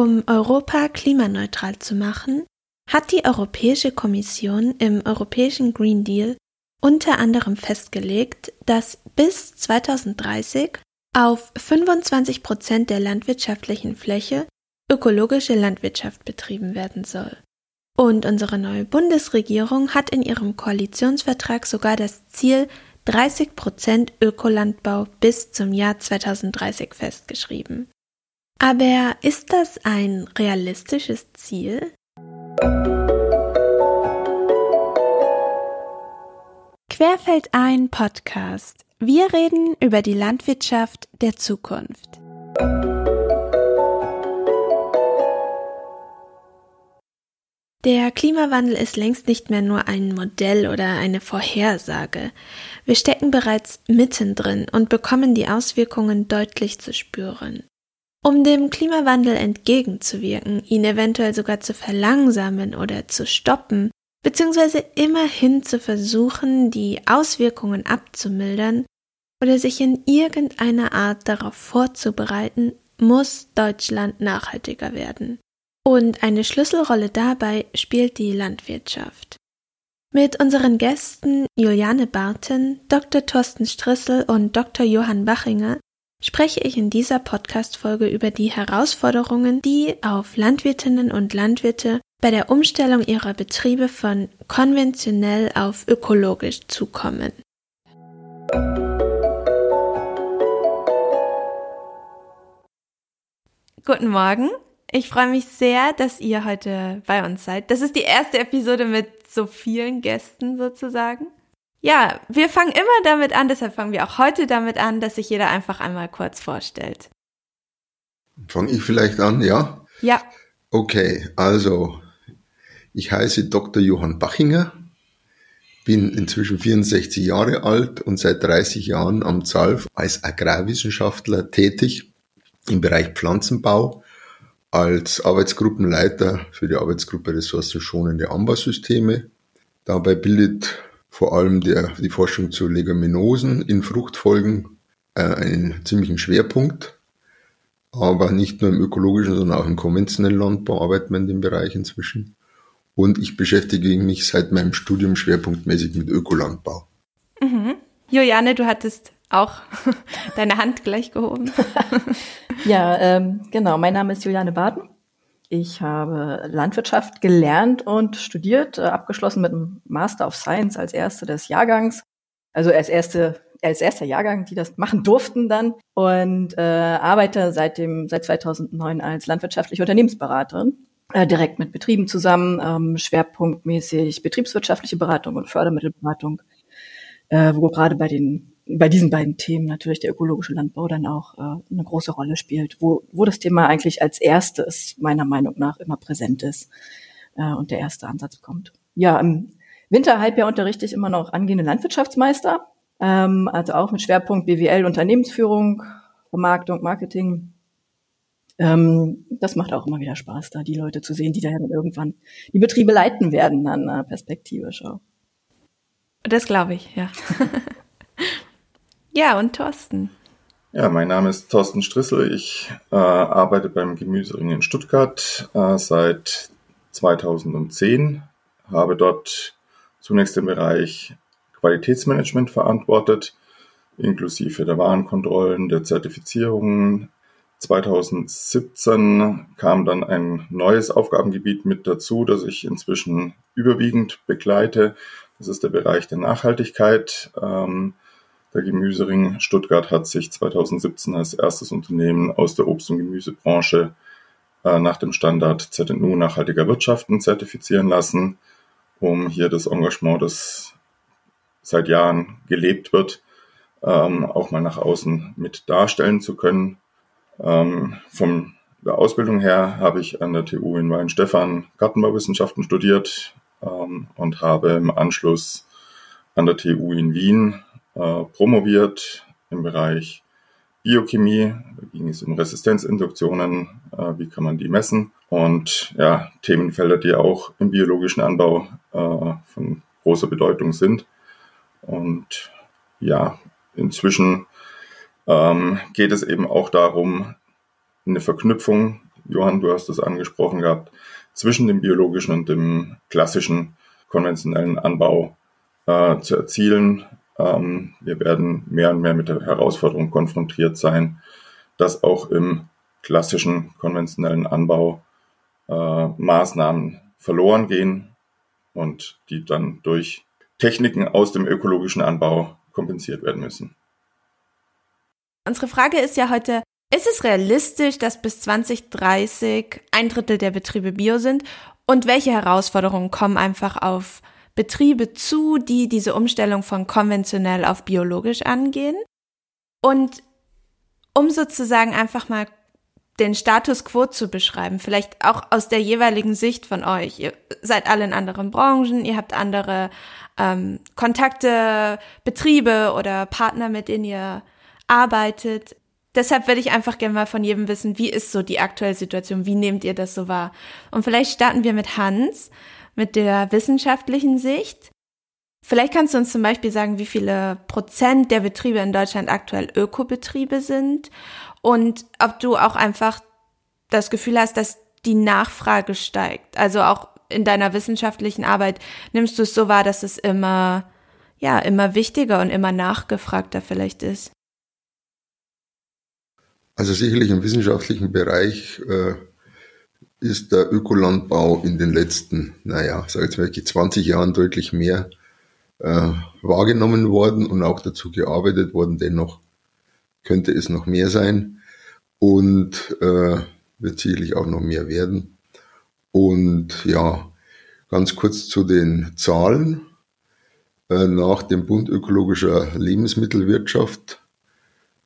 Um Europa klimaneutral zu machen, hat die Europäische Kommission im Europäischen Green Deal unter anderem festgelegt, dass bis 2030 auf 25 Prozent der landwirtschaftlichen Fläche ökologische Landwirtschaft betrieben werden soll. Und unsere neue Bundesregierung hat in ihrem Koalitionsvertrag sogar das Ziel 30 Prozent Ökolandbau bis zum Jahr 2030 festgeschrieben. Aber ist das ein realistisches Ziel? Querfeld ein Podcast. Wir reden über die Landwirtschaft der Zukunft. Der Klimawandel ist längst nicht mehr nur ein Modell oder eine Vorhersage. Wir stecken bereits mittendrin und bekommen die Auswirkungen deutlich zu spüren. Um dem Klimawandel entgegenzuwirken, ihn eventuell sogar zu verlangsamen oder zu stoppen, beziehungsweise immerhin zu versuchen, die Auswirkungen abzumildern oder sich in irgendeiner Art darauf vorzubereiten, muss Deutschland nachhaltiger werden. Und eine Schlüsselrolle dabei spielt die Landwirtschaft. Mit unseren Gästen Juliane Barten, Dr. Thorsten Strissel und Dr. Johann Bachinger spreche ich in dieser Podcast-Folge über die Herausforderungen, die auf Landwirtinnen und Landwirte bei der Umstellung ihrer Betriebe von konventionell auf ökologisch zukommen. Guten Morgen. Ich freue mich sehr, dass ihr heute bei uns seid. Das ist die erste Episode mit so vielen Gästen sozusagen. Ja, wir fangen immer damit an, deshalb fangen wir auch heute damit an, dass sich jeder einfach einmal kurz vorstellt. Fange ich vielleicht an, ja? Ja. Okay, also ich heiße Dr. Johann Bachinger, bin inzwischen 64 Jahre alt und seit 30 Jahren am ZALF als Agrarwissenschaftler tätig im Bereich Pflanzenbau, als Arbeitsgruppenleiter für die Arbeitsgruppe ressourcenschonende Anbausysteme. Dabei bildet vor allem der, die Forschung zu Leguminosen in Fruchtfolgen äh, einen ziemlichen Schwerpunkt. Aber nicht nur im ökologischen, sondern auch im konventionellen Landbau arbeiten wir in dem Bereich inzwischen. Und ich beschäftige mich seit meinem Studium schwerpunktmäßig mit Ökolandbau. Mhm. Juliane, du hattest auch deine Hand gleich gehoben. ja, ähm, genau. Mein Name ist Juliane Baden. Ich habe Landwirtschaft gelernt und studiert, äh, abgeschlossen mit einem Master of Science als erste des Jahrgangs. Also als erste als erster Jahrgang, die das machen durften dann und äh, arbeite seit dem seit 2009 als landwirtschaftliche Unternehmensberaterin äh, direkt mit Betrieben zusammen, ähm, schwerpunktmäßig betriebswirtschaftliche Beratung und Fördermittelberatung, äh, wo gerade bei den bei diesen beiden Themen natürlich der ökologische Landbau dann auch äh, eine große Rolle spielt, wo, wo das Thema eigentlich als erstes meiner Meinung nach immer präsent ist äh, und der erste Ansatz kommt. Ja, im Winterhalbjahr unterrichte ich immer noch angehende Landwirtschaftsmeister, ähm, also auch mit Schwerpunkt BWL, Unternehmensführung, Vermarktung, Marketing, ähm, das macht auch immer wieder Spaß, da die Leute zu sehen, die dann irgendwann die Betriebe leiten werden, dann äh, perspektivisch auch. Das glaube ich, ja. ja, und Thorsten. Ja, mein Name ist Thorsten Strissel. Ich äh, arbeite beim Gemüsering in Stuttgart äh, seit 2010, habe dort zunächst den Bereich Qualitätsmanagement verantwortet, inklusive der Warenkontrollen, der Zertifizierungen, 2017 kam dann ein neues Aufgabengebiet mit dazu, das ich inzwischen überwiegend begleite. Das ist der Bereich der Nachhaltigkeit. Ähm, der Gemüsering Stuttgart hat sich 2017 als erstes Unternehmen aus der Obst- und Gemüsebranche äh, nach dem Standard ZNU nachhaltiger Wirtschaften zertifizieren lassen, um hier das Engagement, das seit Jahren gelebt wird, ähm, auch mal nach außen mit darstellen zu können. Ähm, von der Ausbildung her habe ich an der TU in Weinstefan Gartenbauwissenschaften studiert ähm, und habe im Anschluss an der TU in Wien äh, promoviert im Bereich Biochemie. Da ging es um Resistenzinduktionen, äh, wie kann man die messen und ja, Themenfelder, die auch im biologischen Anbau äh, von großer Bedeutung sind. Und ja, inzwischen ähm, geht es eben auch darum, eine Verknüpfung Johann, du hast es angesprochen gehabt, zwischen dem biologischen und dem klassischen konventionellen Anbau äh, zu erzielen. Ähm, wir werden mehr und mehr mit der Herausforderung konfrontiert sein, dass auch im klassischen konventionellen Anbau äh, Maßnahmen verloren gehen und die dann durch Techniken aus dem ökologischen Anbau kompensiert werden müssen. Unsere Frage ist ja heute, ist es realistisch, dass bis 2030 ein Drittel der Betriebe bio sind? Und welche Herausforderungen kommen einfach auf Betriebe zu, die diese Umstellung von konventionell auf biologisch angehen? Und um sozusagen einfach mal den Status quo zu beschreiben, vielleicht auch aus der jeweiligen Sicht von euch. Ihr seid alle in anderen Branchen, ihr habt andere ähm, Kontakte, Betriebe oder Partner, mit denen ihr arbeitet. Deshalb würde ich einfach gerne mal von jedem wissen, wie ist so die aktuelle Situation, wie nehmt ihr das so wahr? Und vielleicht starten wir mit Hans, mit der wissenschaftlichen Sicht. Vielleicht kannst du uns zum Beispiel sagen, wie viele Prozent der Betriebe in Deutschland aktuell Ökobetriebe sind und ob du auch einfach das Gefühl hast, dass die Nachfrage steigt. Also auch in deiner wissenschaftlichen Arbeit nimmst du es so wahr, dass es immer, ja, immer wichtiger und immer nachgefragter vielleicht ist. Also sicherlich im wissenschaftlichen Bereich äh, ist der Ökolandbau in den letzten, naja, sag jetzt mal 20 Jahren deutlich mehr äh, wahrgenommen worden und auch dazu gearbeitet worden. Dennoch könnte es noch mehr sein und äh, wird sicherlich auch noch mehr werden. Und ja, ganz kurz zu den Zahlen. Äh, nach dem Bund ökologischer Lebensmittelwirtschaft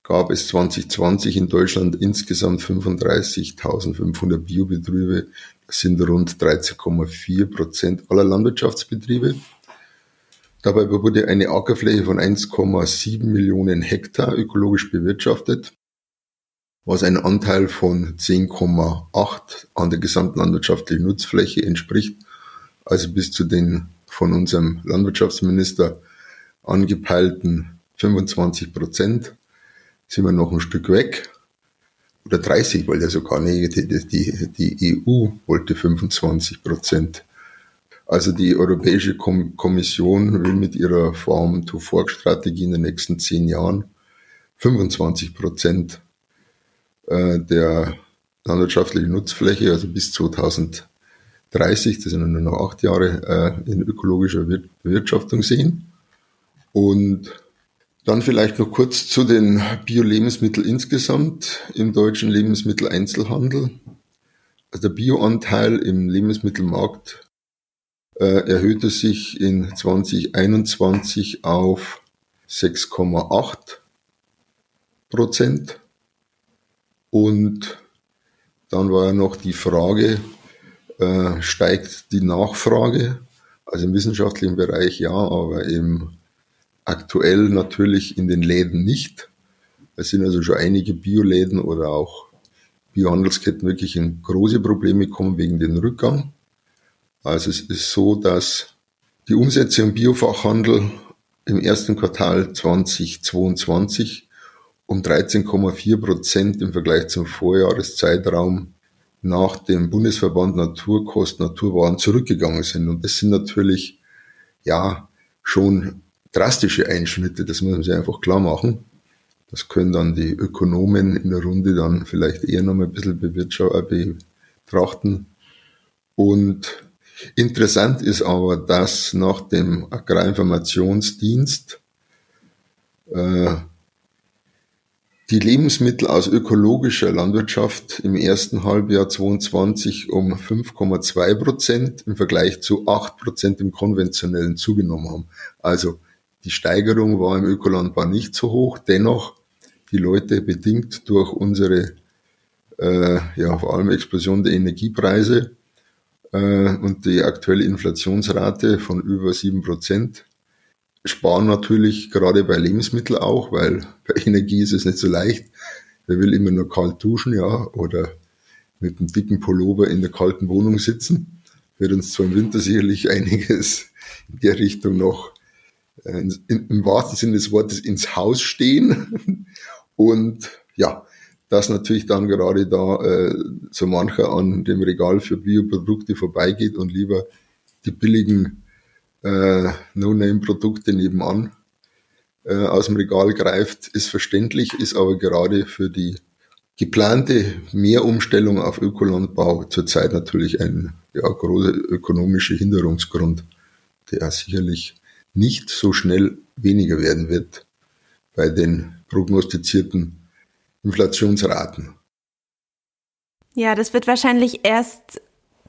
gab es 2020 in Deutschland insgesamt 35.500 Biobetriebe. Das sind rund 13,4 Prozent aller Landwirtschaftsbetriebe. Dabei wurde eine Ackerfläche von 1,7 Millionen Hektar ökologisch bewirtschaftet, was ein Anteil von 10,8 an der gesamten landwirtschaftlichen Nutzfläche entspricht, also bis zu den von unserem Landwirtschaftsminister angepeilten 25 Prozent sind wir noch ein Stück weg. Oder 30, weil ja sogar nicht, die, die, die EU wollte 25 Prozent. Also die Europäische Kommission will mit ihrer Farm-to-Fork-Strategie in den nächsten zehn Jahren 25 Prozent äh, der landwirtschaftlichen Nutzfläche, also bis 2030, das sind nur noch acht Jahre, äh, in ökologischer Bewirtschaftung sehen. Und dann vielleicht noch kurz zu den Bio-Lebensmitteln insgesamt im deutschen Lebensmitteleinzelhandel. Also der Bioanteil im Lebensmittelmarkt äh, erhöhte sich in 2021 auf 6,8 Prozent. Und dann war ja noch die Frage, äh, steigt die Nachfrage? Also im wissenschaftlichen Bereich ja, aber im aktuell natürlich in den Läden nicht. Es sind also schon einige Bioläden oder auch Biohandelsketten wirklich in große Probleme gekommen wegen dem Rückgang. Also es ist so, dass die Umsätze im Biofachhandel im ersten Quartal 2022 um 13,4 Prozent im Vergleich zum Vorjahreszeitraum nach dem Bundesverband Naturkost Naturwaren zurückgegangen sind. Und das sind natürlich, ja, schon drastische Einschnitte, das muss man sich einfach klar machen. Das können dann die Ökonomen in der Runde dann vielleicht eher noch mal ein bisschen äh, betrachten. Und Interessant ist aber, dass nach dem Agrarinformationsdienst äh, die Lebensmittel aus ökologischer Landwirtschaft im ersten Halbjahr 22 um 5,2 Prozent im Vergleich zu 8 Prozent im konventionellen zugenommen haben. Also die Steigerung war im Ökolandbau nicht so hoch. Dennoch die Leute bedingt durch unsere äh, ja vor allem Explosion der Energiepreise äh, und die aktuelle Inflationsrate von über sieben Prozent sparen natürlich gerade bei Lebensmitteln auch, weil bei Energie ist es nicht so leicht. Wer will immer nur kalt duschen, ja, oder mit einem dicken Pullover in der kalten Wohnung sitzen. Wird uns zwar im Winter sicherlich einiges in der Richtung noch äh, in, im wahrsten Sinne des Wortes ins Haus stehen. Und ja, dass natürlich dann gerade da äh, so mancher an dem Regal für Bioprodukte vorbeigeht und lieber die billigen äh, No-Name-Produkte nebenan äh, aus dem Regal greift, ist verständlich, ist aber gerade für die geplante Mehrumstellung auf Ökolandbau zurzeit natürlich ein ja, großer ökonomischer Hinderungsgrund, der sicherlich nicht so schnell weniger werden wird bei den prognostizierten Inflationsraten. Ja, das wird wahrscheinlich erst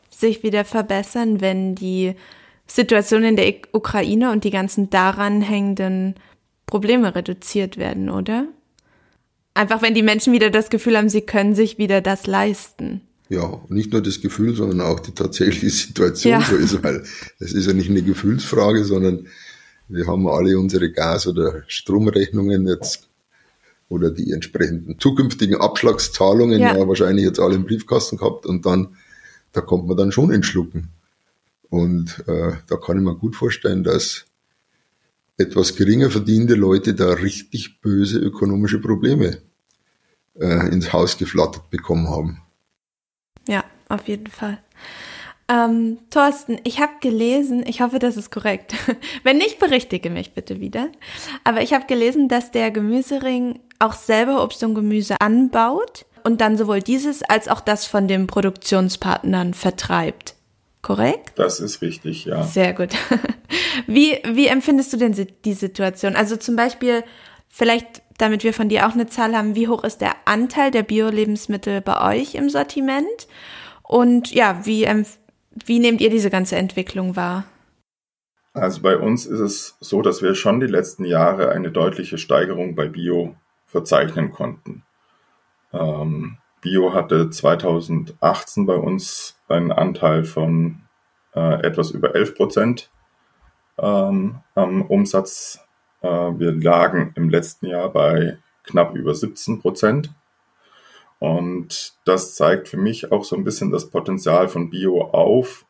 sich wieder verbessern, wenn die Situation in der Ukraine und die ganzen daran hängenden Probleme reduziert werden, oder? Einfach wenn die Menschen wieder das Gefühl haben, sie können sich wieder das leisten. Ja, nicht nur das Gefühl, sondern auch die tatsächliche Situation ja. so ist, weil es ist ja nicht eine Gefühlsfrage, sondern wir haben alle unsere Gas- oder Stromrechnungen jetzt oder die entsprechenden zukünftigen Abschlagszahlungen ja. ja wahrscheinlich jetzt alle im Briefkasten gehabt und dann, da kommt man dann schon ins Schlucken. Und äh, da kann ich mir gut vorstellen, dass etwas geringer verdiente Leute da richtig böse ökonomische Probleme äh, ins Haus geflattert bekommen haben. Ja, auf jeden Fall. Ähm, Thorsten, ich habe gelesen, ich hoffe, das ist korrekt. Wenn nicht, berichtige mich bitte wieder. Aber ich habe gelesen, dass der Gemüsering auch selber Obst und Gemüse anbaut und dann sowohl dieses als auch das von den Produktionspartnern vertreibt. Korrekt? Das ist richtig, ja. Sehr gut. Wie, wie empfindest du denn die Situation? Also zum Beispiel, vielleicht, damit wir von dir auch eine Zahl haben, wie hoch ist der Anteil der Bio-Lebensmittel bei euch im Sortiment? Und ja, wie, wie nehmt ihr diese ganze Entwicklung wahr? Also bei uns ist es so, dass wir schon die letzten Jahre eine deutliche Steigerung bei Bio verzeichnen konnten. Ähm, Bio hatte 2018 bei uns einen Anteil von äh, etwas über 11 Prozent ähm, am Umsatz. Äh, wir lagen im letzten Jahr bei knapp über 17 Prozent. Und das zeigt für mich auch so ein bisschen das Potenzial von Bio auf.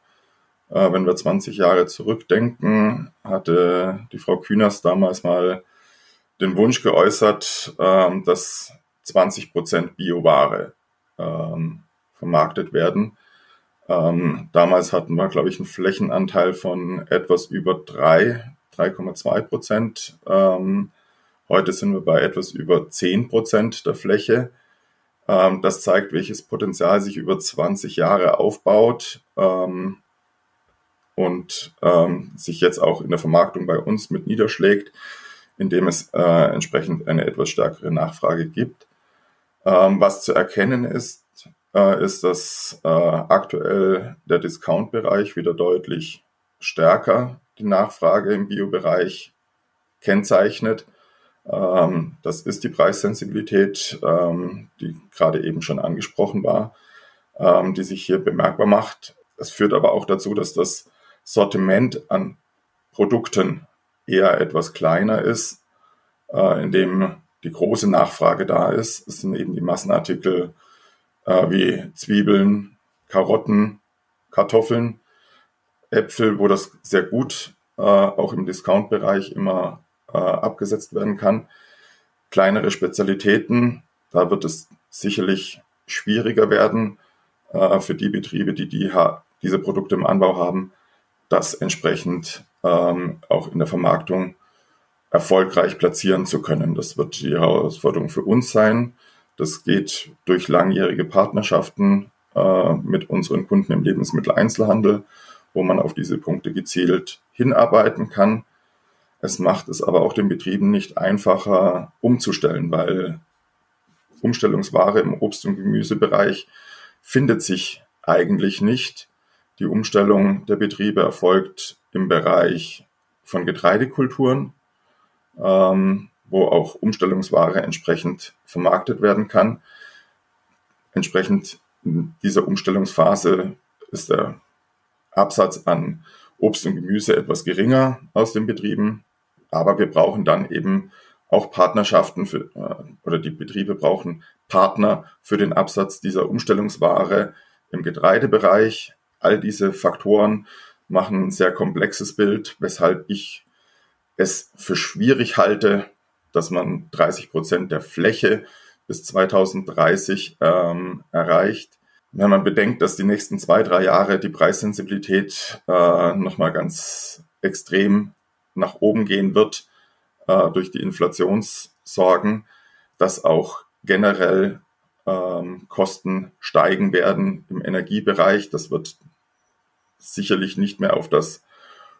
Äh, wenn wir 20 Jahre zurückdenken, hatte die Frau Kühners damals mal den Wunsch geäußert, äh, dass 20 Prozent Bioware ähm, vermarktet werden. Ähm, damals hatten wir, glaube ich, einen Flächenanteil von etwas über 3, 3,2 Prozent. Ähm, heute sind wir bei etwas über 10 Prozent der Fläche. Ähm, das zeigt, welches Potenzial sich über 20 Jahre aufbaut ähm, und ähm, sich jetzt auch in der Vermarktung bei uns mit niederschlägt, indem es äh, entsprechend eine etwas stärkere Nachfrage gibt. Ähm, was zu erkennen ist, äh, ist, dass äh, aktuell der Discount-Bereich wieder deutlich stärker die Nachfrage im Bio-Bereich kennzeichnet. Ähm, das ist die Preissensibilität, ähm, die gerade eben schon angesprochen war, ähm, die sich hier bemerkbar macht. Es führt aber auch dazu, dass das Sortiment an Produkten eher etwas kleiner ist, äh, in dem die große Nachfrage da ist. Es sind eben die Massenartikel äh, wie Zwiebeln, Karotten, Kartoffeln, Äpfel, wo das sehr gut äh, auch im Discount-Bereich immer äh, abgesetzt werden kann. Kleinere Spezialitäten, da wird es sicherlich schwieriger werden äh, für die Betriebe, die, die diese Produkte im Anbau haben, das entsprechend ähm, auch in der Vermarktung erfolgreich platzieren zu können. Das wird die Herausforderung für uns sein. Das geht durch langjährige Partnerschaften äh, mit unseren Kunden im Lebensmitteleinzelhandel, wo man auf diese Punkte gezielt hinarbeiten kann. Es macht es aber auch den Betrieben nicht einfacher umzustellen, weil Umstellungsware im Obst- und Gemüsebereich findet sich eigentlich nicht. Die Umstellung der Betriebe erfolgt im Bereich von Getreidekulturen, ähm, wo auch Umstellungsware entsprechend vermarktet werden kann. Entsprechend dieser Umstellungsphase ist der Absatz an Obst und Gemüse etwas geringer aus den Betrieben, aber wir brauchen dann eben auch Partnerschaften für, äh, oder die Betriebe brauchen Partner für den Absatz dieser Umstellungsware im Getreidebereich. All diese Faktoren machen ein sehr komplexes Bild, weshalb ich es für schwierig halte, dass man 30 Prozent der Fläche bis 2030 ähm, erreicht. Wenn man bedenkt, dass die nächsten zwei, drei Jahre die Preissensibilität äh, nochmal ganz extrem nach oben gehen wird äh, durch die Inflationssorgen, dass auch generell ähm, Kosten steigen werden im Energiebereich. Das wird sicherlich nicht mehr auf das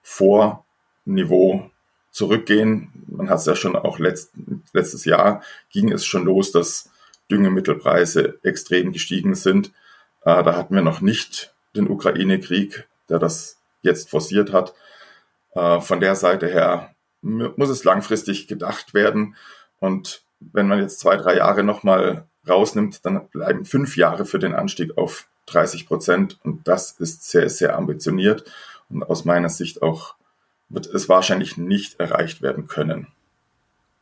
Vorniveau zurückgehen. Man hat es ja schon auch letzt, letztes Jahr ging es schon los, dass Düngemittelpreise extrem gestiegen sind. Äh, da hatten wir noch nicht den Ukraine-Krieg, der das jetzt forciert hat. Äh, von der Seite her muss es langfristig gedacht werden. Und wenn man jetzt zwei, drei Jahre nochmal rausnimmt, dann bleiben fünf Jahre für den Anstieg auf 30 Prozent. Und das ist sehr, sehr ambitioniert und aus meiner Sicht auch wird es wahrscheinlich nicht erreicht werden können.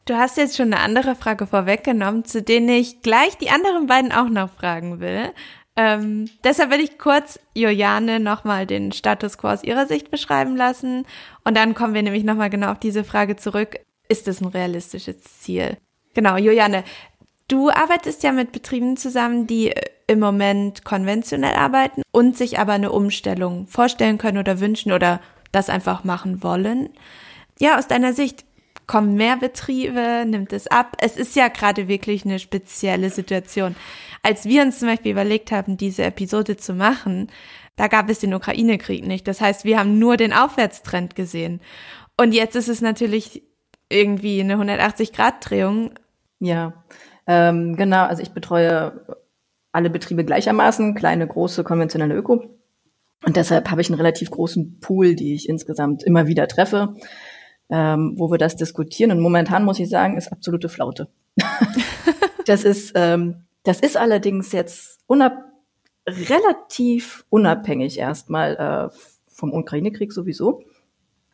Du hast jetzt schon eine andere Frage vorweggenommen, zu denen ich gleich die anderen beiden auch noch fragen will. Ähm, deshalb will ich kurz Juliane nochmal den Status quo aus ihrer Sicht beschreiben lassen. Und dann kommen wir nämlich nochmal genau auf diese Frage zurück. Ist es ein realistisches Ziel? Genau, Juliane, du arbeitest ja mit Betrieben zusammen, die äh, im Moment konventionell arbeiten und sich aber eine Umstellung vorstellen können oder wünschen oder das einfach machen wollen. Ja, aus deiner Sicht, kommen mehr Betriebe, nimmt es ab? Es ist ja gerade wirklich eine spezielle Situation. Als wir uns zum Beispiel überlegt haben, diese Episode zu machen, da gab es den Ukraine-Krieg nicht. Das heißt, wir haben nur den Aufwärtstrend gesehen. Und jetzt ist es natürlich irgendwie eine 180-Grad-Drehung. Ja, ähm, genau. Also ich betreue alle Betriebe gleichermaßen, kleine, große, konventionelle Öko. Und deshalb habe ich einen relativ großen Pool, die ich insgesamt immer wieder treffe, ähm, wo wir das diskutieren. Und momentan muss ich sagen, ist absolute Flaute. das ist ähm, das ist allerdings jetzt unab relativ unabhängig erstmal äh, vom Ukraine-Krieg sowieso,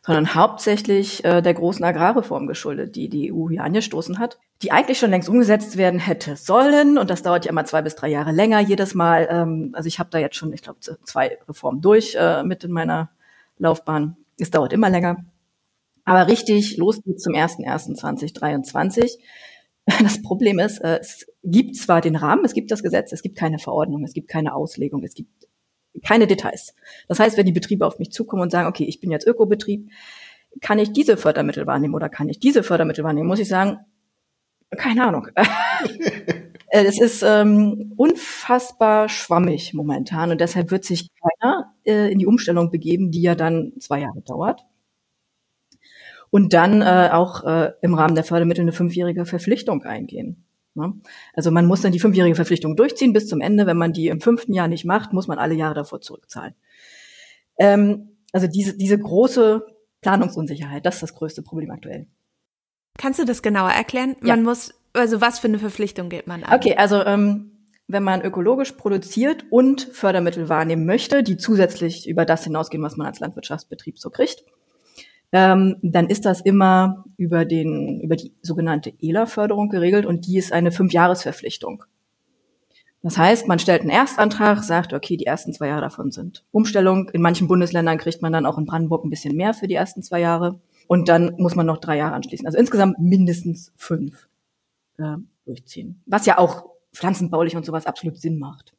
sondern hauptsächlich äh, der großen Agrarreform geschuldet, die die EU hier angestoßen hat, die eigentlich schon längst umgesetzt werden hätte sollen. Und das dauert ja immer zwei bis drei Jahre länger jedes Mal. Ähm, also ich habe da jetzt schon, ich glaube, zwei Reformen durch äh, mit in meiner Laufbahn. Es dauert immer länger. Aber richtig, los geht's zum 01.01.2023. Das Problem ist, äh, es gibt zwar den Rahmen, es gibt das Gesetz, es gibt keine Verordnung, es gibt keine Auslegung, es gibt keine Details. Das heißt, wenn die Betriebe auf mich zukommen und sagen, okay, ich bin jetzt Ökobetrieb, kann ich diese Fördermittel wahrnehmen oder kann ich diese Fördermittel wahrnehmen, muss ich sagen, keine Ahnung. Es ist ähm, unfassbar schwammig momentan und deshalb wird sich keiner äh, in die Umstellung begeben, die ja dann zwei Jahre dauert und dann äh, auch äh, im Rahmen der Fördermittel eine fünfjährige Verpflichtung eingehen. Ne? Also man muss dann die fünfjährige Verpflichtung durchziehen bis zum Ende. Wenn man die im fünften Jahr nicht macht, muss man alle Jahre davor zurückzahlen. Ähm, also diese, diese große Planungsunsicherheit, das ist das größte Problem aktuell. Kannst du das genauer erklären? Ja. Man muss, also was für eine Verpflichtung geht man an? Okay, also ähm, wenn man ökologisch produziert und Fördermittel wahrnehmen möchte, die zusätzlich über das hinausgehen, was man als Landwirtschaftsbetrieb so kriegt, ähm, dann ist das immer über den über die sogenannte ELA-Förderung geregelt und die ist eine Fünfjahresverpflichtung. Das heißt, man stellt einen Erstantrag, sagt, okay, die ersten zwei Jahre davon sind Umstellung. In manchen Bundesländern kriegt man dann auch in Brandenburg ein bisschen mehr für die ersten zwei Jahre. Und dann muss man noch drei Jahre anschließen. Also insgesamt mindestens fünf äh, durchziehen. Was ja auch pflanzenbaulich und sowas absolut Sinn macht.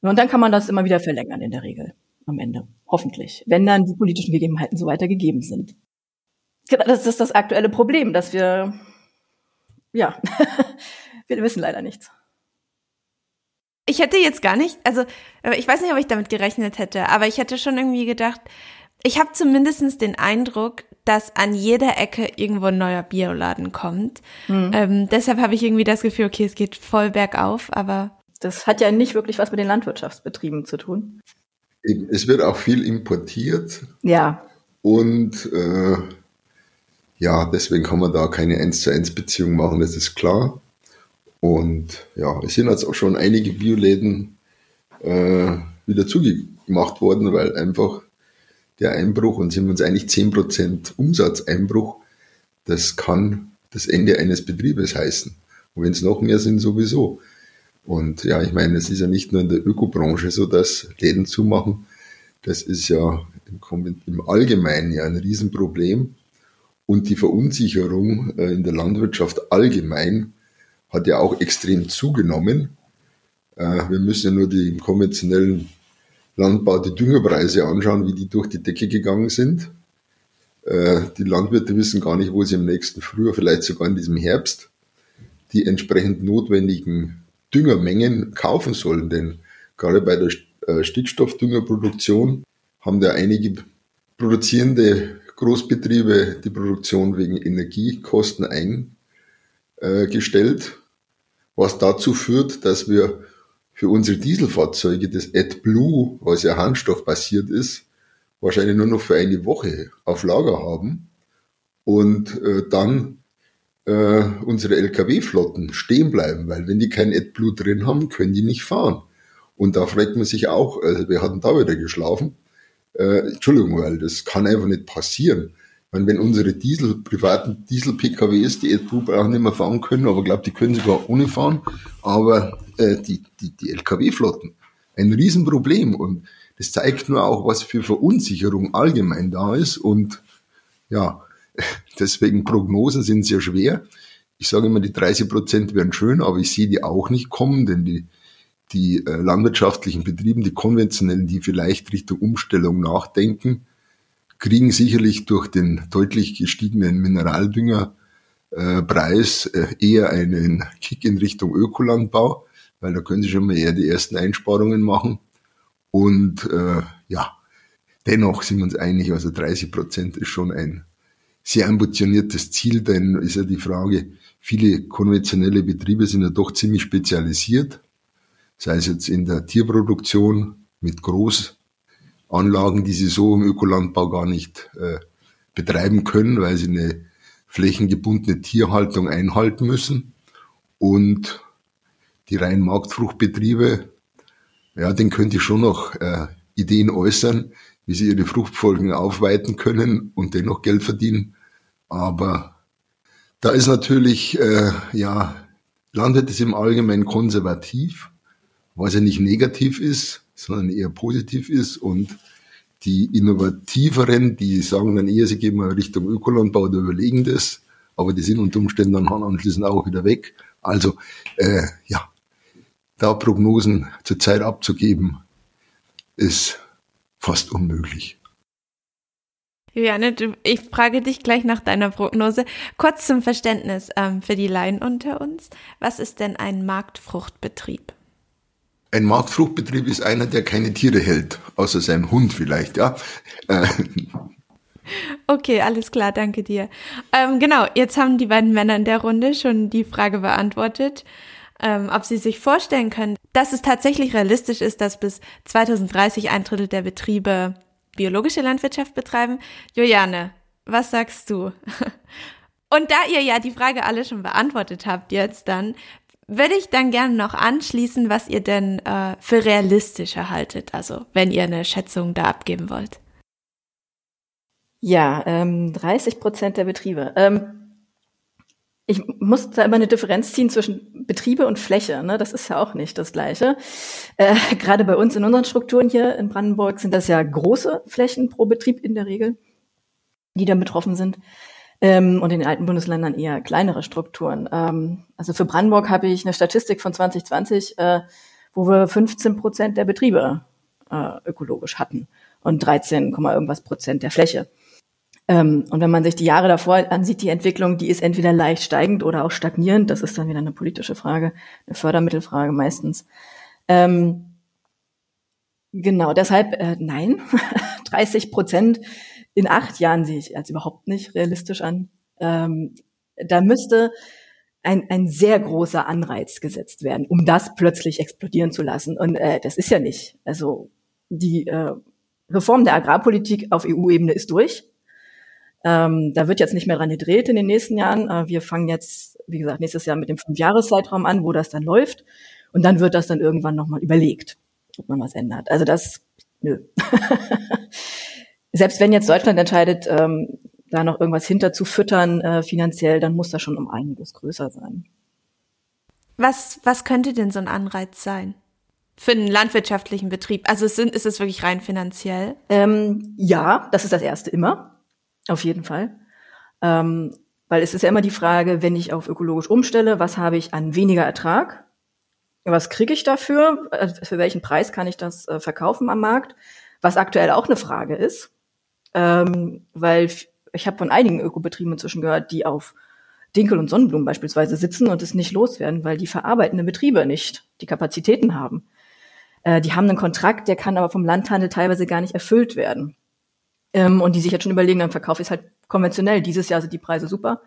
Und dann kann man das immer wieder verlängern in der Regel am Ende. Hoffentlich. Wenn dann die politischen Gegebenheiten so weiter gegeben sind. Genau, das ist das aktuelle Problem, dass wir, ja, wir wissen leider nichts. Ich hätte jetzt gar nicht, also ich weiß nicht, ob ich damit gerechnet hätte, aber ich hätte schon irgendwie gedacht, ich habe zumindest den Eindruck, dass an jeder Ecke irgendwo ein neuer Bioladen kommt. Mhm. Ähm, deshalb habe ich irgendwie das Gefühl, okay, es geht voll bergauf, aber. Das hat ja nicht wirklich was mit den Landwirtschaftsbetrieben zu tun. Es wird auch viel importiert. Ja. Und äh, ja, deswegen kann man da keine 1 zu 1 Beziehung machen, das ist klar. Und ja, es sind jetzt auch schon einige Bioläden äh, wieder zugemacht worden, weil einfach der Einbruch, und sind wir uns eigentlich 10% Umsatzeinbruch, das kann das Ende eines Betriebes heißen. Und wenn es noch mehr sind, sowieso. Und ja, ich meine, es ist ja nicht nur in der Ökobranche so, dass Läden zumachen. Das ist ja im, im Allgemeinen ja ein Riesenproblem. Und die Verunsicherung äh, in der Landwirtschaft allgemein hat ja auch extrem zugenommen. Äh, wir müssen ja nur die konventionellen Landbau die Düngerpreise anschauen, wie die durch die Decke gegangen sind. Äh, die Landwirte wissen gar nicht, wo sie im nächsten Frühjahr, vielleicht sogar in diesem Herbst, die entsprechend notwendigen Düngermengen kaufen sollen. Denn gerade bei der Stickstoffdüngerproduktion haben da einige produzierende Großbetriebe die Produktion wegen Energiekosten eingestellt, was dazu führt, dass wir für unsere Dieselfahrzeuge das AdBlue, was ja handstoffbasiert ist, wahrscheinlich nur noch für eine Woche auf Lager haben und äh, dann äh, unsere Lkw-Flotten stehen bleiben, weil wenn die kein AdBlue drin haben, können die nicht fahren. Und da fragt man sich auch, also wir hatten da wieder geschlafen, äh, Entschuldigung, weil das kann einfach nicht passieren. Meine, wenn unsere Diesel, privaten Diesel-PKWs, die AdBlue auch nicht mehr fahren können, aber ich glaube, die können sogar ohne fahren, aber äh, die, die, die Lkw-Flotten. Ein Riesenproblem und das zeigt nur auch, was für Verunsicherung allgemein da ist und ja, deswegen Prognosen sind sehr schwer. Ich sage immer, die 30 Prozent wären schön, aber ich sehe die auch nicht kommen, denn die, die äh, landwirtschaftlichen Betrieben, die konventionellen, die vielleicht Richtung Umstellung nachdenken, kriegen sicherlich durch den deutlich gestiegenen Mineraldüngerpreis äh, eher einen Kick in Richtung Ökolandbau weil da können sie schon mal eher die ersten Einsparungen machen. Und äh, ja, dennoch sind wir uns einig, also 30 Prozent ist schon ein sehr ambitioniertes Ziel, denn ist ja die Frage, viele konventionelle Betriebe sind ja doch ziemlich spezialisiert, sei es jetzt in der Tierproduktion mit Großanlagen, die sie so im Ökolandbau gar nicht äh, betreiben können, weil sie eine flächengebundene Tierhaltung einhalten müssen. Und die reinen Marktfruchtbetriebe, ja, den könnt ihr schon noch äh, Ideen äußern, wie sie ihre Fruchtfolgen aufweiten können und dennoch Geld verdienen. Aber da ist natürlich, äh, ja, Landwirt ist im Allgemeinen konservativ, was ja nicht negativ ist, sondern eher positiv ist und die Innovativeren, die sagen dann eher, sie gehen mal Richtung Ökolandbau oder überlegen das, aber die sind unter Umständen dann anschließend auch wieder weg. Also äh, ja, da Prognosen zurzeit abzugeben, ist fast unmöglich. Juliane, ich frage dich gleich nach deiner Prognose. Kurz zum Verständnis ähm, für die Laien unter uns. Was ist denn ein Marktfruchtbetrieb? Ein Marktfruchtbetrieb ist einer, der keine Tiere hält, außer seinem Hund vielleicht, ja. Äh. Okay, alles klar, danke dir. Ähm, genau, jetzt haben die beiden Männer in der Runde schon die Frage beantwortet ähm, ob Sie sich vorstellen können, dass es tatsächlich realistisch ist, dass bis 2030 ein Drittel der Betriebe biologische Landwirtschaft betreiben. Juliane, was sagst du? Und da ihr ja die Frage alle schon beantwortet habt jetzt dann, würde ich dann gerne noch anschließen, was ihr denn äh, für realistischer haltet, also wenn ihr eine Schätzung da abgeben wollt. Ja, ähm, 30 Prozent der Betriebe. Ähm, ich muss da immer eine Differenz ziehen zwischen Betriebe und Fläche. Ne? Das ist ja auch nicht das Gleiche. Äh, Gerade bei uns in unseren Strukturen hier in Brandenburg sind das ja große Flächen pro Betrieb in der Regel, die dann betroffen sind. Ähm, und in den alten Bundesländern eher kleinere Strukturen. Ähm, also für Brandenburg habe ich eine Statistik von 2020, äh, wo wir 15 Prozent der Betriebe äh, ökologisch hatten und 13, irgendwas Prozent der Fläche. Ähm, und wenn man sich die Jahre davor ansieht, die Entwicklung, die ist entweder leicht steigend oder auch stagnierend. Das ist dann wieder eine politische Frage, eine Fördermittelfrage meistens. Ähm, genau, deshalb äh, nein, 30 Prozent in acht Jahren sehe ich als überhaupt nicht realistisch an. Ähm, da müsste ein, ein sehr großer Anreiz gesetzt werden, um das plötzlich explodieren zu lassen. Und äh, das ist ja nicht. Also die äh, Reform der Agrarpolitik auf EU-Ebene ist durch. Ähm, da wird jetzt nicht mehr dran gedreht in den nächsten Jahren. Äh, wir fangen jetzt, wie gesagt, nächstes Jahr mit dem Fünfjahreszeitraum an, wo das dann läuft. Und dann wird das dann irgendwann nochmal überlegt, ob man was ändert. Also das, nö. Selbst wenn jetzt Deutschland entscheidet, ähm, da noch irgendwas hinter zu füttern äh, finanziell, dann muss das schon um einiges größer sein. Was, was könnte denn so ein Anreiz sein? Für einen landwirtschaftlichen Betrieb? Also sind, ist es wirklich rein finanziell? Ähm, ja, das ist das Erste immer. Auf jeden Fall. Ähm, Weil es ist ja immer die Frage, wenn ich auf ökologisch umstelle, was habe ich an weniger Ertrag? Was kriege ich dafür? Äh, für welchen Preis kann ich das äh, verkaufen am Markt? Was aktuell auch eine Frage ist, ähm, weil ich habe von einigen Ökobetrieben inzwischen gehört, die auf Dinkel und Sonnenblumen beispielsweise sitzen und es nicht loswerden, weil die verarbeitenden Betriebe nicht die Kapazitäten haben. Äh, die haben einen Kontrakt, der kann aber vom Landhandel teilweise gar nicht erfüllt werden. Ähm, und die sich jetzt schon überlegen, dann verkaufe ich es halt konventionell. Dieses Jahr sind die Preise super.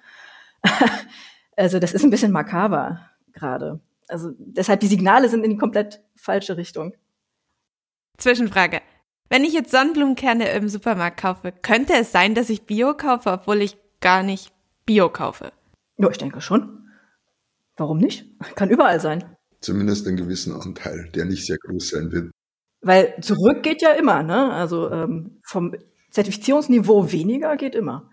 also das ist ein bisschen makaber gerade. Also deshalb die Signale sind in die komplett falsche Richtung. Zwischenfrage. Wenn ich jetzt Sonnenblumenkerne im Supermarkt kaufe, könnte es sein, dass ich Bio kaufe, obwohl ich gar nicht Bio kaufe? Ja, ich denke schon. Warum nicht? Kann überall sein. Zumindest einen gewissen Anteil, der nicht sehr groß sein wird. Weil zurück geht ja immer, ne? Also ähm, vom Zertifizierungsniveau weniger geht immer.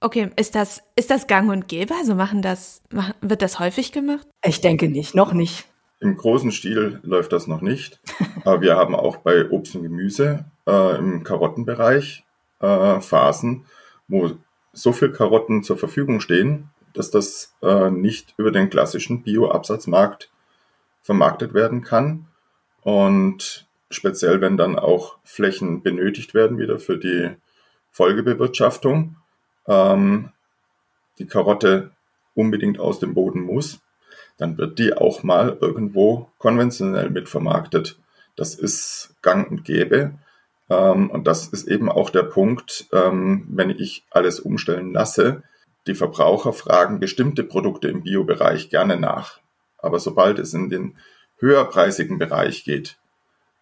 Okay, ist das, ist das gang und gäbe? Also machen das, wird das häufig gemacht? Ich denke nicht, noch nicht. Im großen Stil läuft das noch nicht. Wir haben auch bei Obst und Gemüse äh, im Karottenbereich äh, Phasen, wo so viel Karotten zur Verfügung stehen, dass das äh, nicht über den klassischen Bio-Absatzmarkt vermarktet werden kann. Und speziell, wenn dann auch Flächen benötigt werden wieder für die Folgebewirtschaftung, ähm, die Karotte unbedingt aus dem Boden muss, dann wird die auch mal irgendwo konventionell mitvermarktet. Das ist gang und gäbe. Ähm, und das ist eben auch der Punkt, ähm, wenn ich alles umstellen lasse. Die Verbraucher fragen bestimmte Produkte im Biobereich gerne nach. Aber sobald es in den höherpreisigen Bereich geht,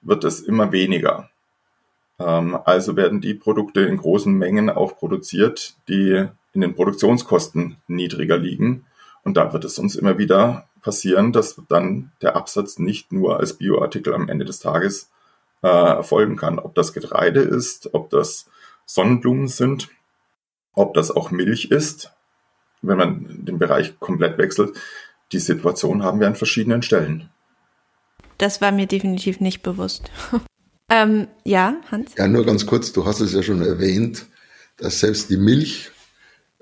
wird es immer weniger. Ähm, also werden die Produkte in großen Mengen auch produziert, die in den Produktionskosten niedriger liegen. Und da wird es uns immer wieder passieren, dass dann der Absatz nicht nur als Bioartikel am Ende des Tages äh, erfolgen kann. Ob das Getreide ist, ob das Sonnenblumen sind, ob das auch Milch ist, wenn man den Bereich komplett wechselt. Die Situation haben wir an verschiedenen Stellen. Das war mir definitiv nicht bewusst. ähm, ja, Hans? Ja, nur ganz kurz, du hast es ja schon erwähnt, dass selbst die Milch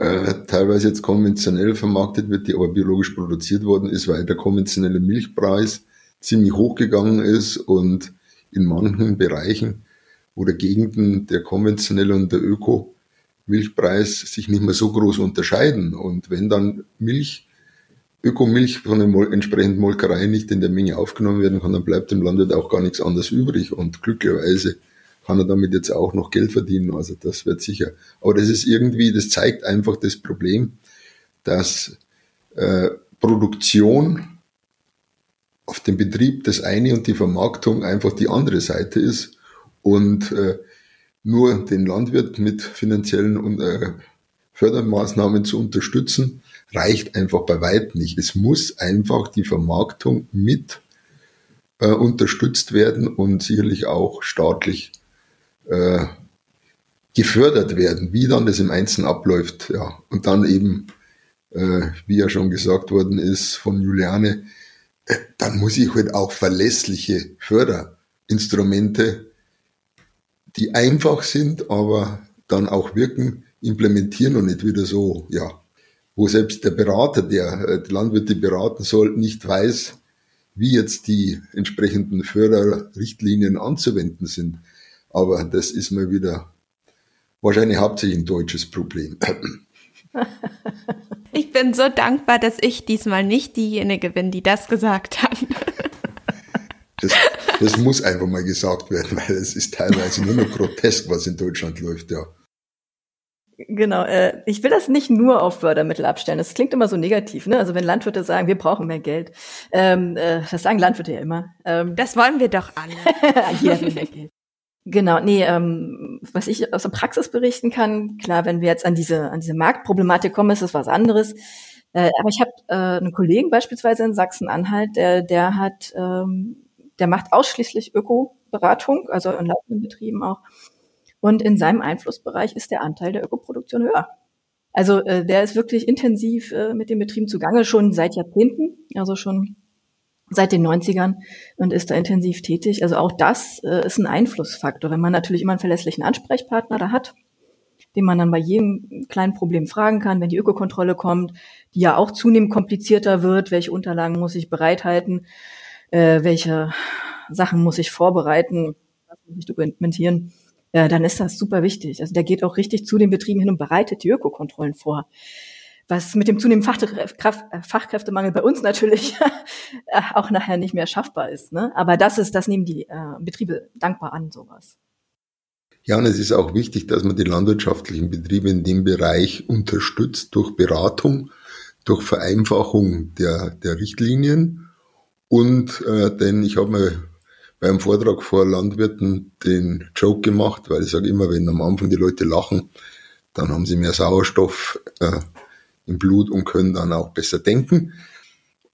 äh, teilweise jetzt konventionell vermarktet wird, die aber biologisch produziert worden ist, weil der konventionelle Milchpreis ziemlich hochgegangen ist und in manchen Bereichen oder Gegenden der konventionelle und der Öko-Milchpreis sich nicht mehr so groß unterscheiden. Und wenn dann Milch, Ökomilch von der entsprechenden Molkerei nicht in der Menge aufgenommen werden kann, dann bleibt dem Landwirt auch gar nichts anderes übrig. Und glücklicherweise kann er damit jetzt auch noch Geld verdienen. Also das wird sicher. Aber das ist irgendwie, das zeigt einfach das Problem, dass äh, Produktion auf dem Betrieb das eine und die Vermarktung einfach die andere Seite ist und äh, nur den Landwirt mit finanziellen und, äh, Fördermaßnahmen zu unterstützen, reicht einfach bei weitem nicht. Es muss einfach die Vermarktung mit äh, unterstützt werden und sicherlich auch staatlich äh, gefördert werden. Wie dann das im Einzelnen abläuft, ja. Und dann eben, äh, wie ja schon gesagt worden ist von Juliane, äh, dann muss ich halt auch verlässliche Förderinstrumente, die einfach sind, aber dann auch wirken, implementieren und nicht wieder so, ja, wo selbst der Berater, der äh, die Landwirte beraten soll, nicht weiß, wie jetzt die entsprechenden Förderrichtlinien anzuwenden sind. Aber das ist mal wieder wahrscheinlich hauptsächlich ein deutsches Problem. Ich bin so dankbar, dass ich diesmal nicht diejenige bin, die das gesagt hat. Das, das muss einfach mal gesagt werden, weil es ist teilweise nur noch grotesk, was in Deutschland läuft, ja. Genau, äh, ich will das nicht nur auf Fördermittel abstellen. Das klingt immer so negativ, ne? Also wenn Landwirte sagen, wir brauchen mehr Geld, ähm, äh, das sagen Landwirte ja immer. Ähm, das wollen wir doch alle. Jeder will mehr Geld. Genau, nee, ähm, was ich aus der Praxis berichten kann, klar, wenn wir jetzt an diese, an diese Marktproblematik kommen, ist das was anderes. Äh, aber ich habe äh, einen Kollegen beispielsweise in Sachsen-Anhalt, der, der hat, ähm, der macht ausschließlich Ökoberatung, also in laufenden Betrieben auch. Und in seinem Einflussbereich ist der Anteil der Ökoproduktion höher. Also äh, der ist wirklich intensiv äh, mit den Betrieben zugange, schon seit Jahrzehnten, also schon seit den 90ern und ist da intensiv tätig. Also auch das äh, ist ein Einflussfaktor. Wenn man natürlich immer einen verlässlichen Ansprechpartner da hat, den man dann bei jedem kleinen Problem fragen kann, wenn die Ökokontrolle kommt, die ja auch zunehmend komplizierter wird. Welche Unterlagen muss ich bereithalten? Äh, welche Sachen muss ich vorbereiten? Was muss ich dokumentieren? Äh, dann ist das super wichtig. Also der geht auch richtig zu den Betrieben hin und bereitet die Ökokontrollen vor was mit dem zunehmenden äh, Fachkräftemangel bei uns natürlich äh, auch nachher nicht mehr schaffbar ist. Ne? Aber das ist, das nehmen die äh, Betriebe dankbar an, sowas. Ja, und es ist auch wichtig, dass man die landwirtschaftlichen Betriebe in dem Bereich unterstützt durch Beratung, durch Vereinfachung der, der Richtlinien. Und äh, denn ich habe mir beim Vortrag vor Landwirten den Joke gemacht, weil ich sage immer, wenn am Anfang die Leute lachen, dann haben sie mehr Sauerstoff äh, im Blut und können dann auch besser denken.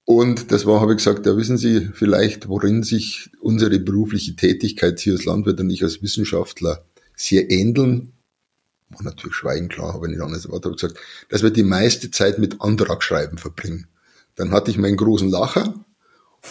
Und das war, habe ich gesagt, ja, wissen Sie vielleicht, worin sich unsere berufliche Tätigkeit hier als Landwirt und ich als Wissenschaftler sehr ähneln. War natürlich schweigen, klar, habe ich nicht anders Wort gesagt, dass wir die meiste Zeit mit Antragschreiben verbringen. Dann hatte ich meinen großen Lacher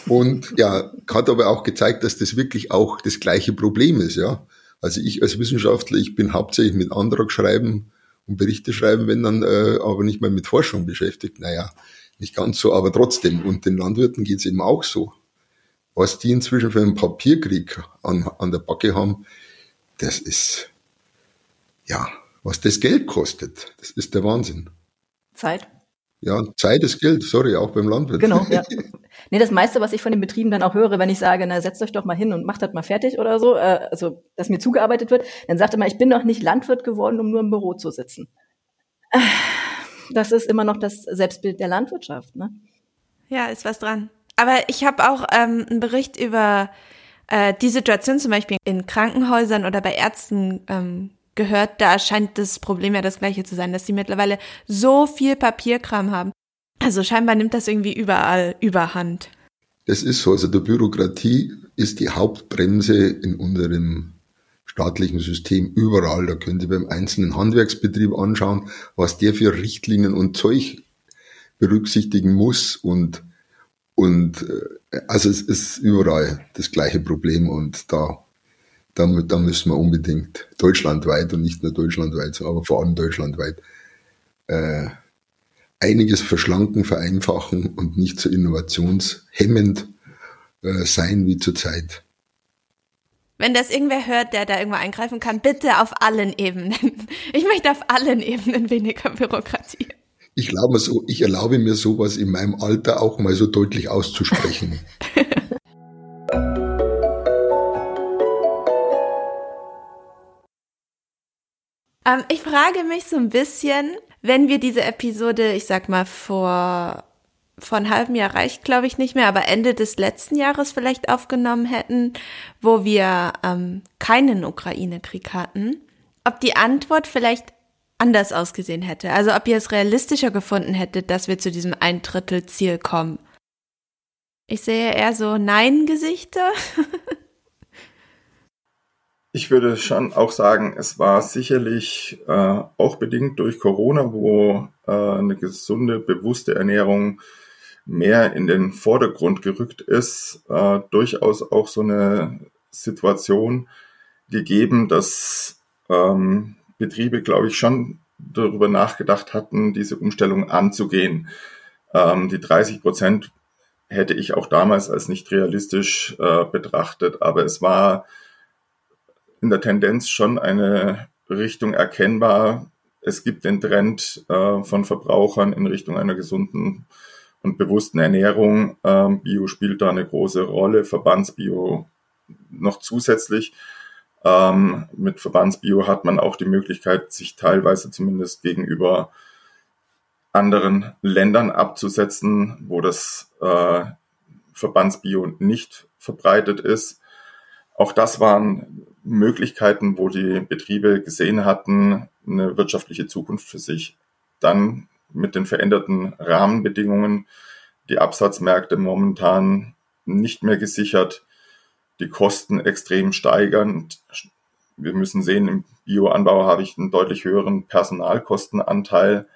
und ja, hat aber auch gezeigt, dass das wirklich auch das gleiche Problem ist, ja. Also ich als Wissenschaftler, ich bin hauptsächlich mit Antragschreiben und Berichte schreiben, wenn dann äh, aber nicht mehr mit Forschung beschäftigt. Naja, nicht ganz so, aber trotzdem. Und den Landwirten geht's eben auch so. Was die inzwischen für einen Papierkrieg an, an der Backe haben, das ist, ja, was das Geld kostet, das ist der Wahnsinn. Zeit. Ja, Zeit ist Geld, sorry, auch beim Landwirt. Genau, ja. Nee, das meiste, was ich von den Betrieben dann auch höre, wenn ich sage, na, setzt euch doch mal hin und macht das mal fertig oder so, äh, also, dass mir zugearbeitet wird, dann sagt er mal, ich bin doch nicht Landwirt geworden, um nur im Büro zu sitzen. Das ist immer noch das Selbstbild der Landwirtschaft, ne? Ja, ist was dran. Aber ich habe auch ähm, einen Bericht über äh, die Situation zum Beispiel in Krankenhäusern oder bei Ärzten ähm, gehört. Da scheint das Problem ja das gleiche zu sein, dass sie mittlerweile so viel Papierkram haben. Also scheinbar nimmt das irgendwie überall überhand. Das ist so. Also die Bürokratie ist die Hauptbremse in unserem staatlichen System überall. Da können Sie beim einzelnen Handwerksbetrieb anschauen, was der für Richtlinien und Zeug berücksichtigen muss und und äh, also es ist überall das gleiche Problem und da, da, da müssen wir unbedingt deutschlandweit und nicht nur deutschlandweit, aber vor allem deutschlandweit äh, einiges verschlanken, vereinfachen und nicht so innovationshemmend äh, sein wie zurzeit. Wenn das irgendwer hört, der da irgendwo eingreifen kann, bitte auf allen Ebenen. Ich möchte auf allen Ebenen weniger Bürokratie. Ich glaube so, ich erlaube mir sowas in meinem Alter auch mal so deutlich auszusprechen. ähm, ich frage mich so ein bisschen, wenn wir diese Episode, ich sag mal, vor, vor einem halben Jahr reicht, glaube ich, nicht mehr, aber Ende des letzten Jahres vielleicht aufgenommen hätten, wo wir ähm, keinen Ukraine-Krieg hatten, ob die Antwort vielleicht anders ausgesehen hätte. Also ob ihr es realistischer gefunden hättet, dass wir zu diesem ein Drittel Ziel kommen. Ich sehe eher so Nein-Gesichter. Ich würde schon auch sagen, es war sicherlich äh, auch bedingt durch Corona, wo äh, eine gesunde, bewusste Ernährung mehr in den Vordergrund gerückt ist, äh, durchaus auch so eine Situation gegeben, dass ähm, Betriebe, glaube ich, schon darüber nachgedacht hatten, diese Umstellung anzugehen. Ähm, die 30 Prozent hätte ich auch damals als nicht realistisch äh, betrachtet, aber es war in der Tendenz schon eine Richtung erkennbar. Es gibt den Trend äh, von Verbrauchern in Richtung einer gesunden und bewussten Ernährung. Ähm, Bio spielt da eine große Rolle, Verbandsbio noch zusätzlich. Ähm, mit Verbandsbio hat man auch die Möglichkeit, sich teilweise zumindest gegenüber anderen Ländern abzusetzen, wo das äh, Verbandsbio nicht verbreitet ist. Auch das waren Möglichkeiten, wo die Betriebe gesehen hatten, eine wirtschaftliche Zukunft für sich. Dann mit den veränderten Rahmenbedingungen, die Absatzmärkte momentan nicht mehr gesichert, die Kosten extrem steigern. Wir müssen sehen, im Bioanbau habe ich einen deutlich höheren Personalkostenanteil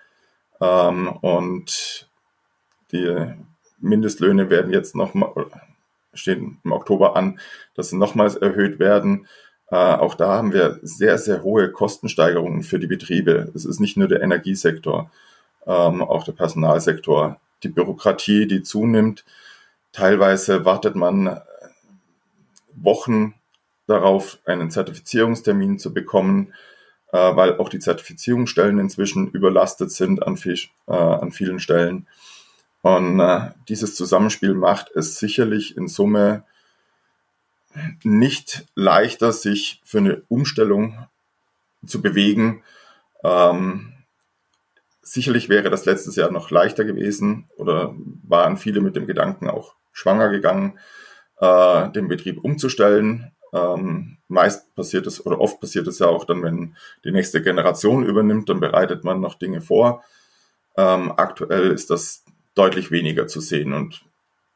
ähm, und die Mindestlöhne werden jetzt noch mal, stehen im Oktober an, dass sie nochmals erhöht werden. Äh, auch da haben wir sehr, sehr hohe Kostensteigerungen für die Betriebe. Es ist nicht nur der Energiesektor, ähm, auch der Personalsektor. Die Bürokratie, die zunimmt. Teilweise wartet man Wochen darauf, einen Zertifizierungstermin zu bekommen, äh, weil auch die Zertifizierungsstellen inzwischen überlastet sind an, viel, äh, an vielen Stellen. Und äh, dieses Zusammenspiel macht es sicherlich in Summe nicht leichter, sich für eine Umstellung zu bewegen. Ähm, sicherlich wäre das letztes Jahr noch leichter gewesen oder waren viele mit dem Gedanken auch schwanger gegangen, äh, den Betrieb umzustellen. Ähm, meist passiert es oder oft passiert es ja auch dann, wenn die nächste Generation übernimmt, dann bereitet man noch Dinge vor. Ähm, aktuell ist das deutlich weniger zu sehen und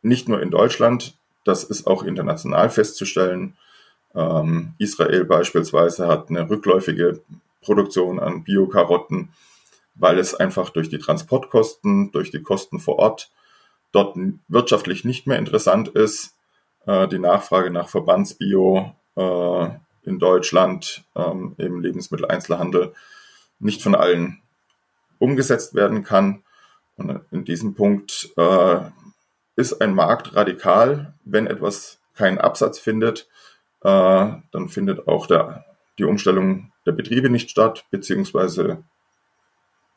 nicht nur in Deutschland, das ist auch international festzustellen. Ähm, Israel beispielsweise hat eine rückläufige Produktion an Biokarotten, weil es einfach durch die Transportkosten, durch die Kosten vor Ort dort wirtschaftlich nicht mehr interessant ist. Äh, die Nachfrage nach Verbandsbio äh, in Deutschland ähm, im Lebensmitteleinzelhandel nicht von allen umgesetzt werden kann. Und in diesem Punkt äh, ist ein Markt radikal. Wenn etwas keinen Absatz findet, äh, dann findet auch der, die Umstellung der Betriebe nicht statt, beziehungsweise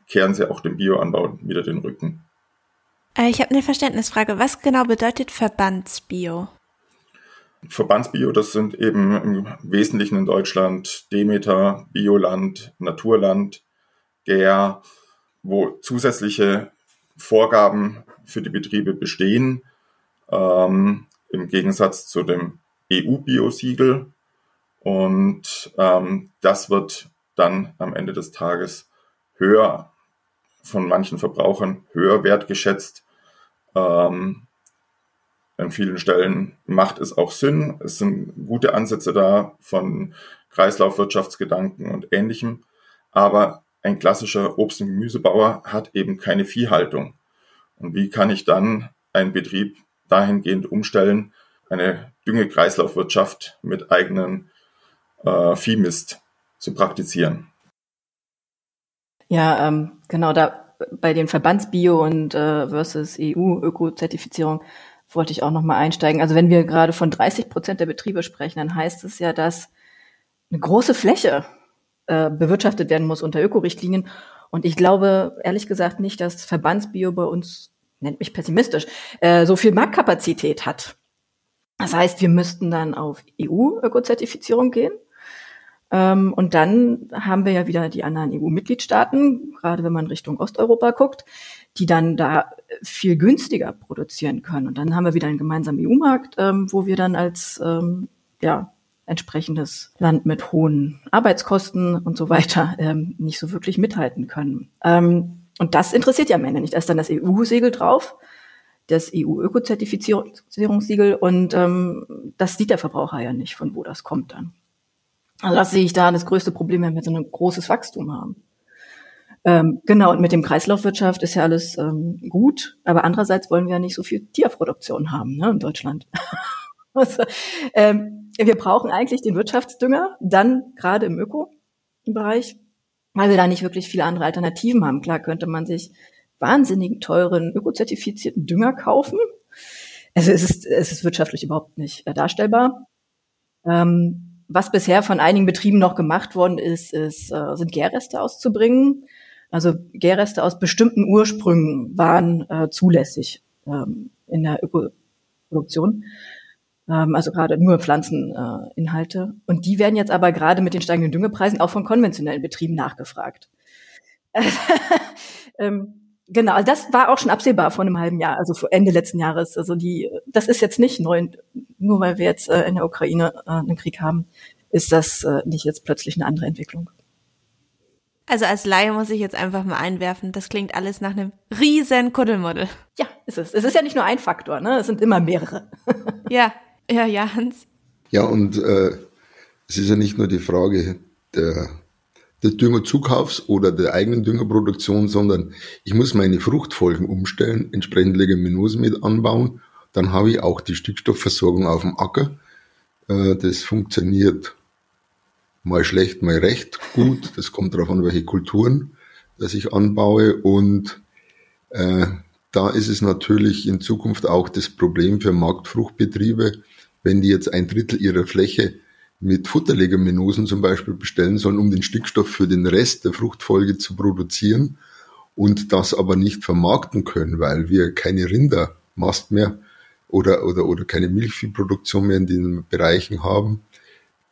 kehren sie auch dem Bioanbau wieder den Rücken. Äh, ich habe eine Verständnisfrage. Was genau bedeutet Verbandsbio? Verbandsbio, das sind eben im Wesentlichen in Deutschland Demeter, Bioland, Naturland, GER, wo zusätzliche Vorgaben für die Betriebe bestehen, ähm, im Gegensatz zu dem EU-Bio-Siegel. Und ähm, das wird dann am Ende des Tages höher von manchen Verbrauchern höher wertgeschätzt. Ähm, an vielen Stellen macht es auch Sinn. Es sind gute Ansätze da von Kreislaufwirtschaftsgedanken und ähnlichem. Aber ein klassischer Obst- und Gemüsebauer hat eben keine Viehhaltung. Und wie kann ich dann einen Betrieb dahingehend umstellen, eine Düngekreislaufwirtschaft mit eigenen äh, Viehmist zu praktizieren? Ja, ähm, genau, da bei den Verbandsbio und äh, versus EU-Öko-Zertifizierung wollte ich auch nochmal einsteigen. Also wenn wir gerade von 30 Prozent der Betriebe sprechen, dann heißt es ja, dass eine große Fläche äh, bewirtschaftet werden muss unter Ökorichtlinien. Und ich glaube ehrlich gesagt nicht, dass Verbandsbio bei uns, nennt mich pessimistisch, äh, so viel Marktkapazität hat. Das heißt, wir müssten dann auf EU-Ökozertifizierung gehen. Ähm, und dann haben wir ja wieder die anderen EU-Mitgliedstaaten, gerade wenn man Richtung Osteuropa guckt, die dann da viel günstiger produzieren können. Und dann haben wir wieder einen gemeinsamen EU-Markt, ähm, wo wir dann als ähm, ja, entsprechendes Land mit hohen Arbeitskosten und so weiter ähm, nicht so wirklich mithalten können. Ähm, und das interessiert ja am Ende nicht. Da ist dann das EU-Siegel drauf, das EU-Öko-Zertifizierungssiegel und ähm, das sieht der Verbraucher ja nicht, von wo das kommt dann. Also das sehe ich da das größte Problem, wenn wir so ein großes Wachstum haben. Ähm, genau, und mit dem Kreislaufwirtschaft ist ja alles ähm, gut, aber andererseits wollen wir ja nicht so viel Tierproduktion haben ne, in Deutschland. Also, ähm, wir brauchen eigentlich den Wirtschaftsdünger, dann gerade im Öko-Bereich, weil wir da nicht wirklich viele andere Alternativen haben. Klar könnte man sich wahnsinnig teuren ökozertifizierten Dünger kaufen. Also es ist, es ist wirtschaftlich überhaupt nicht äh, darstellbar. Ähm, was bisher von einigen Betrieben noch gemacht worden ist, ist äh, sind Gärreste auszubringen. Also Gärreste aus bestimmten Ursprüngen waren äh, zulässig ähm, in der Ökoproduktion. Ähm, also gerade nur Pflanzeninhalte. Und die werden jetzt aber gerade mit den steigenden Düngepreisen auch von konventionellen Betrieben nachgefragt. ähm, Genau, also das war auch schon absehbar vor einem halben Jahr, also vor Ende letzten Jahres. Also die, das ist jetzt nicht neu, nur weil wir jetzt äh, in der Ukraine äh, einen Krieg haben, ist das äh, nicht jetzt plötzlich eine andere Entwicklung. Also als Laie muss ich jetzt einfach mal einwerfen, das klingt alles nach einem riesen Kuddelmuddel. Ja, ist es. Es ist ja nicht nur ein Faktor, ne? Es sind immer mehrere. ja, ja, ja, Hans. Ja, und äh, es ist ja nicht nur die Frage der des Düngerzukaufs oder der eigenen Düngerproduktion, sondern ich muss meine Fruchtfolgen umstellen, entsprechend Leguminose mit anbauen. Dann habe ich auch die Stickstoffversorgung auf dem Acker. Äh, das funktioniert mal schlecht, mal recht gut. Das kommt darauf an, welche Kulturen dass ich anbaue. Und äh, da ist es natürlich in Zukunft auch das Problem für Marktfruchtbetriebe, wenn die jetzt ein Drittel ihrer Fläche mit Futterleguminosen zum Beispiel bestellen sollen, um den Stickstoff für den Rest der Fruchtfolge zu produzieren und das aber nicht vermarkten können, weil wir keine Rindermast mehr oder, oder, oder keine Milchviehproduktion mehr in den Bereichen haben,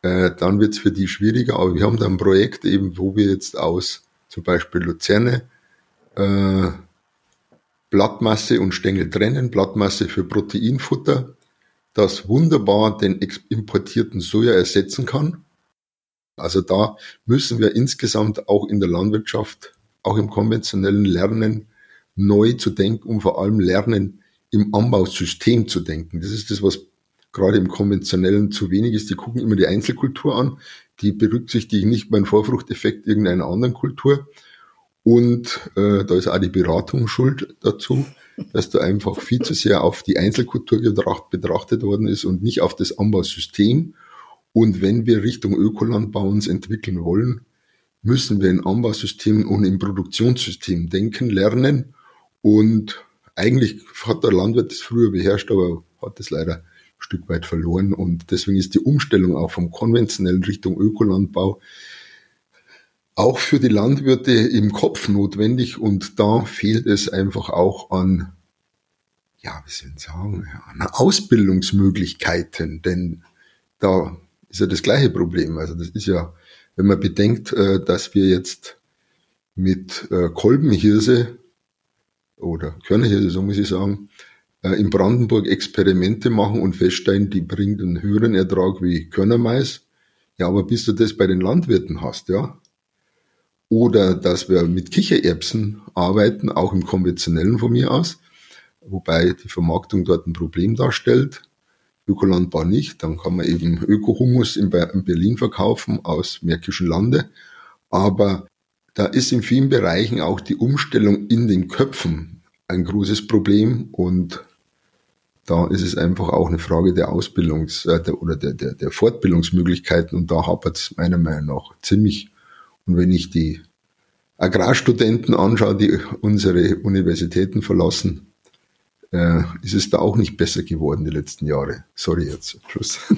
äh, dann wird es für die schwieriger. Aber wir haben da ein Projekt eben, wo wir jetzt aus zum Beispiel Luzerne äh, Blattmasse und Stängel trennen, Blattmasse für Proteinfutter, das wunderbar den importierten Soja ersetzen kann. Also da müssen wir insgesamt auch in der Landwirtschaft, auch im konventionellen Lernen, neu zu denken und vor allem lernen, im Anbausystem zu denken. Das ist das, was gerade im konventionellen zu wenig ist. Die gucken immer die Einzelkultur an, die berücksichtigen nicht beim Vorfruchteffekt irgendeiner anderen Kultur. Und äh, da ist auch die Beratung schuld dazu, dass da einfach viel zu sehr auf die Einzelkultur betrachtet worden ist und nicht auf das Anbausystem. Und wenn wir Richtung Ökolandbau uns entwickeln wollen, müssen wir in Anbausystemen und im Produktionssystem denken, lernen. Und eigentlich hat der Landwirt das früher beherrscht, aber hat es leider Stück weit verloren. Und deswegen ist die Umstellung auch vom konventionellen Richtung Ökolandbau auch für die Landwirte im Kopf notwendig. Und da fehlt es einfach auch an, ja, wie soll ich sagen, an Ausbildungsmöglichkeiten. Denn da ist ja das gleiche Problem. Also das ist ja, wenn man bedenkt, äh, dass wir jetzt mit äh, Kolbenhirse oder Körnerhirse, so muss ich sagen, äh, in Brandenburg Experimente machen und feststellen, die bringt einen höheren Ertrag wie Körnermais. Ja, aber bis du das bei den Landwirten hast, ja. Oder dass wir mit Kichererbsen arbeiten, auch im konventionellen von mir aus, wobei die Vermarktung dort ein Problem darstellt. Ökolandbau nicht, dann kann man eben Ökohumus in Berlin verkaufen aus Märkischen Lande. Aber da ist in vielen Bereichen auch die Umstellung in den Köpfen ein großes Problem und da ist es einfach auch eine Frage der Ausbildungs- äh, der, oder der, der, der Fortbildungsmöglichkeiten und da hapert es meiner Meinung nach ziemlich. Und wenn ich die Agrarstudenten anschaue, die unsere Universitäten verlassen, äh, ist es da auch nicht besser geworden die letzten Jahre. Sorry jetzt, Schluss.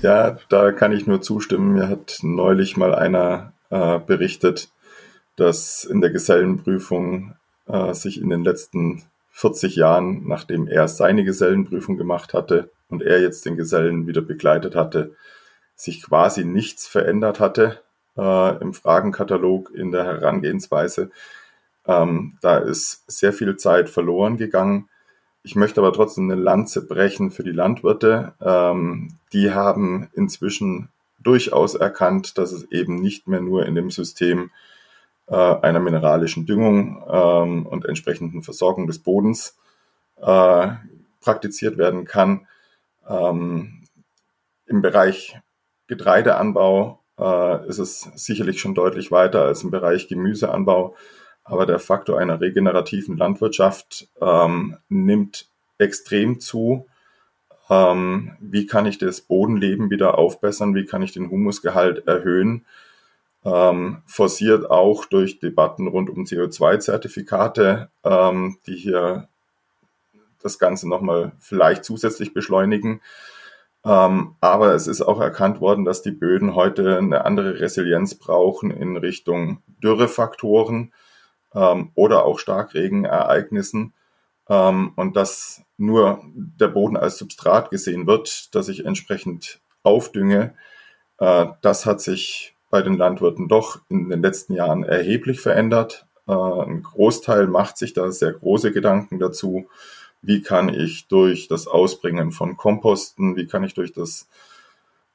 Ja, da kann ich nur zustimmen. Mir hat neulich mal einer äh, berichtet, dass in der Gesellenprüfung äh, sich in den letzten 40 Jahren, nachdem er seine Gesellenprüfung gemacht hatte und er jetzt den Gesellen wieder begleitet hatte, sich quasi nichts verändert hatte äh, im Fragenkatalog, in der Herangehensweise. Ähm, da ist sehr viel Zeit verloren gegangen. Ich möchte aber trotzdem eine Lanze brechen für die Landwirte. Ähm, die haben inzwischen durchaus erkannt, dass es eben nicht mehr nur in dem System äh, einer mineralischen Düngung ähm, und entsprechenden Versorgung des Bodens äh, praktiziert werden kann. Ähm, Im Bereich Getreideanbau äh, ist es sicherlich schon deutlich weiter als im Bereich Gemüseanbau, aber der Faktor einer regenerativen Landwirtschaft ähm, nimmt extrem zu. Ähm, wie kann ich das Bodenleben wieder aufbessern? Wie kann ich den Humusgehalt erhöhen? ähm, forciert auch durch Debatten rund um CO2-Zertifikate, ähm, die hier das Ganze nochmal vielleicht zusätzlich beschleunigen. Ähm, aber es ist auch erkannt worden, dass die Böden heute eine andere Resilienz brauchen in Richtung Dürrefaktoren ähm, oder auch Starkregenereignissen ähm, und dass nur der Boden als Substrat gesehen wird, dass ich entsprechend aufdünge. Äh, das hat sich bei den Landwirten doch in den letzten Jahren erheblich verändert. Äh, ein Großteil macht sich da sehr große Gedanken dazu. Wie kann ich durch das Ausbringen von Komposten, wie kann ich durch das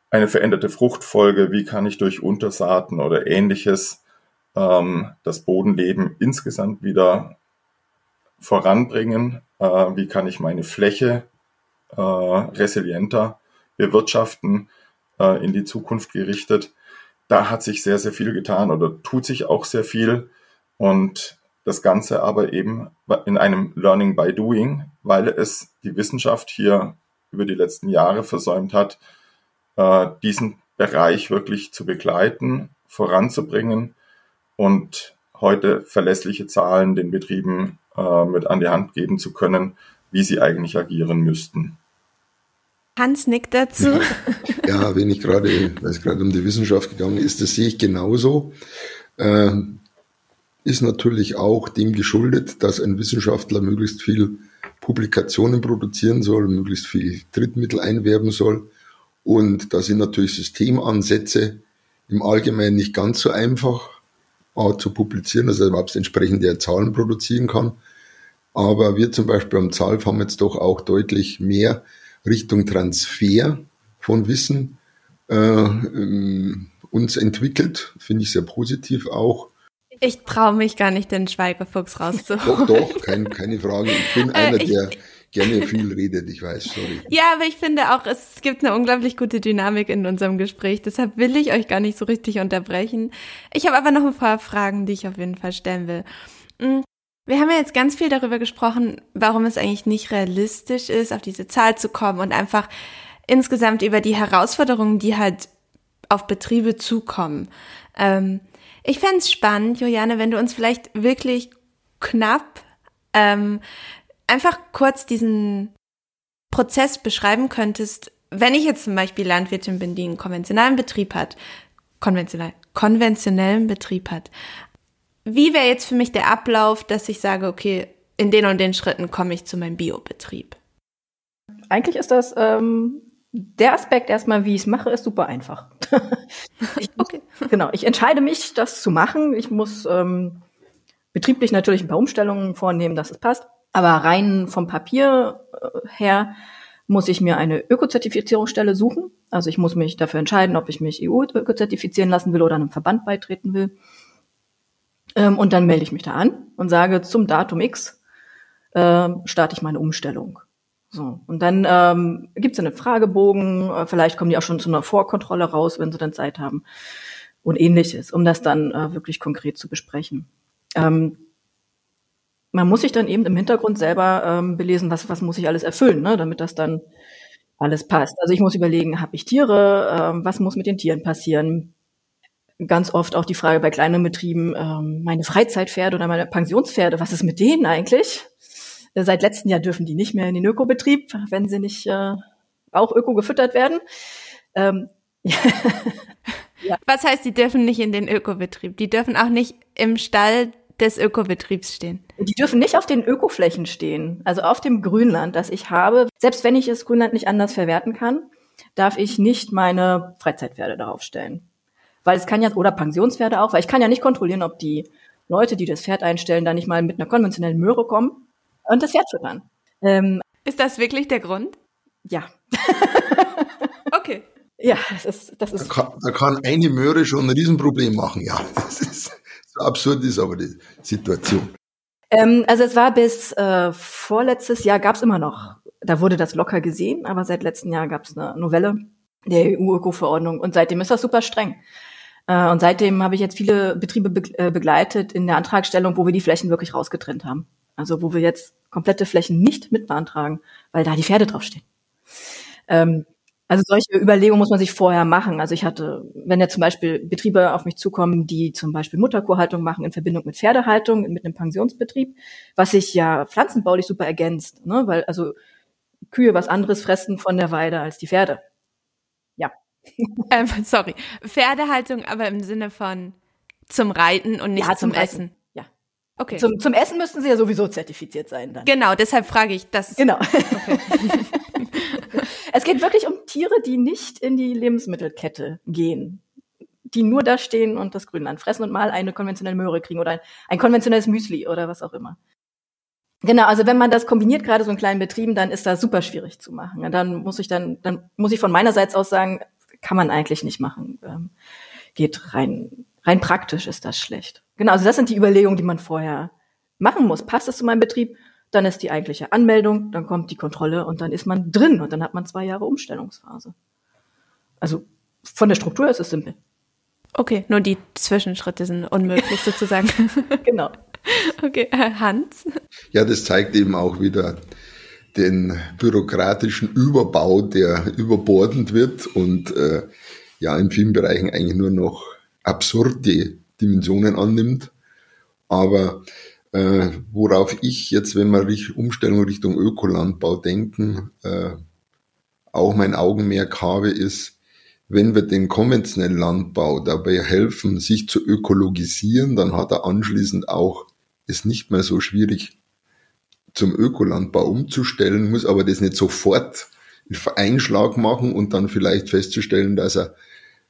eine veränderte Fruchtfolge, wie kann ich durch Untersaaten oder ähnliches ähm, das Bodenleben insgesamt wieder voranbringen? Äh, wie kann ich meine Fläche äh, resilienter bewirtschaften äh, in die Zukunft gerichtet? da hat sich sehr, sehr viel getan oder tut sich auch sehr viel. Und das Ganze aber eben in einem Learning by Doing, weil es die Wissenschaft hier über die letzten Jahre versäumt hat, äh, diesen Bereich wirklich zu begleiten, voranzubringen und heute verlässliche Zahlen den Betrieben äh, mit an die Hand geben zu können, wie sie eigentlich agieren müssten. Hans nickt dazu. Ja, wenn ich gerade, weil es gerade um die Wissenschaft gegangen ist, das sehe ich genauso. Äh, ist natürlich auch dem geschuldet, dass ein Wissenschaftler möglichst viel Publikationen produzieren soll, möglichst viel Drittmittel einwerben soll. Und da sind natürlich Systemansätze im Allgemeinen nicht ganz so einfach auch zu publizieren, er überhaupt entsprechende Zahlen produzieren kann. Aber wir zum Beispiel am ZALF haben jetzt doch auch deutlich mehr Richtung Transfer von Wissen äh, ähm, uns entwickelt. Finde ich sehr positiv auch. Ich traue mich gar nicht, den Schweigefuchs rauszuholen. Doch, doch, kein, keine Frage. Ich bin äh, einer, ich, der gerne viel redet, ich weiß, sorry. Ja, aber ich finde auch, es gibt eine unglaublich gute Dynamik in unserem Gespräch. Deshalb will ich euch gar nicht so richtig unterbrechen. Ich habe aber noch ein paar Fragen, die ich auf jeden Fall stellen will. Hm, wir haben ja jetzt ganz viel darüber gesprochen, warum es eigentlich nicht realistisch ist, auf diese Zahl zu kommen und einfach insgesamt über die Herausforderungen, die halt auf Betriebe zukommen. Ähm, ich fände es spannend, Juliane, wenn du uns vielleicht wirklich knapp ähm, einfach kurz diesen Prozess beschreiben könntest, wenn ich jetzt zum Beispiel Landwirtin bin, die einen konventionellen Betrieb hat, konventionell, konventionellen Betrieb hat, wie wäre jetzt für mich der Ablauf, dass ich sage, okay, in den und den Schritten komme ich zu meinem Biobetrieb? Eigentlich ist das ähm, der Aspekt erstmal, wie ich es mache, ist super einfach. ich, okay. Genau, ich entscheide mich, das zu machen. Ich muss ähm, betrieblich natürlich ein paar Umstellungen vornehmen, dass es passt. Aber rein vom Papier äh, her muss ich mir eine Ökozertifizierungsstelle suchen. Also ich muss mich dafür entscheiden, ob ich mich EU-ökozertifizieren lassen will oder einem Verband beitreten will. Ähm, und dann melde ich mich da an und sage, zum Datum X äh, starte ich meine Umstellung. So, und dann ähm, gibt es einen Fragebogen, äh, vielleicht kommen die auch schon zu einer Vorkontrolle raus, wenn sie dann Zeit haben und ähnliches, um das dann äh, wirklich konkret zu besprechen. Ähm, man muss sich dann eben im Hintergrund selber ähm, belesen, was, was muss ich alles erfüllen, ne, damit das dann alles passt. Also ich muss überlegen, habe ich Tiere, ähm, was muss mit den Tieren passieren? ganz oft auch die Frage bei kleinen Betrieben, ähm, meine Freizeitpferde oder meine Pensionspferde, was ist mit denen eigentlich? Seit letztem Jahr dürfen die nicht mehr in den Ökobetrieb, wenn sie nicht äh, auch öko gefüttert werden. Ähm, ja. Was heißt, die dürfen nicht in den Ökobetrieb? Die dürfen auch nicht im Stall des Ökobetriebs stehen. Die dürfen nicht auf den Ökoflächen stehen, also auf dem Grünland, das ich habe. Selbst wenn ich das Grünland nicht anders verwerten kann, darf ich nicht meine Freizeitpferde darauf stellen. Weil es kann ja, oder Pensionspferde auch, weil ich kann ja nicht kontrollieren, ob die Leute, die das Pferd einstellen, da nicht mal mit einer konventionellen Möhre kommen und das Pferd füttern. Ähm, ist das wirklich der Grund? Ja. okay. Ja, das ist, das ist. Da kann, da kann eine Möhre schon ein Riesenproblem machen, ja. Das ist, so absurd ist aber die Situation. Ähm, also es war bis äh, vorletztes Jahr gab es immer noch. Da wurde das locker gesehen, aber seit letztem Jahr gab es eine Novelle der EU-Öko-Verordnung und seitdem ist das super streng. Äh, und seitdem habe ich jetzt viele Betriebe äh, begleitet in der Antragstellung, wo wir die Flächen wirklich rausgetrennt haben. Also wo wir jetzt komplette Flächen nicht mit beantragen, weil da die Pferde draufstehen. Ähm, also solche Überlegungen muss man sich vorher machen. Also ich hatte, wenn ja zum Beispiel Betriebe auf mich zukommen, die zum Beispiel Mutterkuhhaltung machen in Verbindung mit Pferdehaltung, mit einem Pensionsbetrieb, was sich ja pflanzenbaulich super ergänzt, ne? weil also Kühe was anderes fressen von der Weide als die Pferde. Ja. ähm, sorry. Pferdehaltung aber im Sinne von zum Reiten und nicht ja, zum, zum Essen. Okay. Zum, zum Essen müssten sie ja sowieso zertifiziert sein dann. Genau, deshalb frage ich das. Genau. Okay. es geht wirklich um Tiere, die nicht in die Lebensmittelkette gehen. Die nur da stehen und das Grünland fressen und mal eine konventionelle Möhre kriegen oder ein, ein konventionelles Müsli oder was auch immer. Genau, also wenn man das kombiniert, gerade so in kleinen Betrieben, dann ist das super schwierig zu machen. Dann muss ich dann, dann muss ich von meinerseits aus sagen, kann man eigentlich nicht machen. Ähm, geht rein, rein praktisch ist das schlecht. Genau, also das sind die Überlegungen, die man vorher machen muss. Passt es zu meinem Betrieb? Dann ist die eigentliche Anmeldung, dann kommt die Kontrolle und dann ist man drin und dann hat man zwei Jahre Umstellungsphase. Also von der Struktur ist es simpel. Okay, nur die Zwischenschritte sind unmöglich sozusagen. genau. Okay, Hans? Ja, das zeigt eben auch wieder den bürokratischen Überbau, der überbordend wird und äh, ja in vielen Bereichen eigentlich nur noch absurde Dimensionen annimmt. Aber äh, worauf ich jetzt, wenn wir Umstellung Richtung Ökolandbau denken, äh, auch mein Augenmerk habe, ist, wenn wir den konventionellen Landbau dabei helfen, sich zu ökologisieren, dann hat er anschließend auch es nicht mehr so schwierig zum Ökolandbau umzustellen, muss aber das nicht sofort einen Einschlag machen und dann vielleicht festzustellen, dass er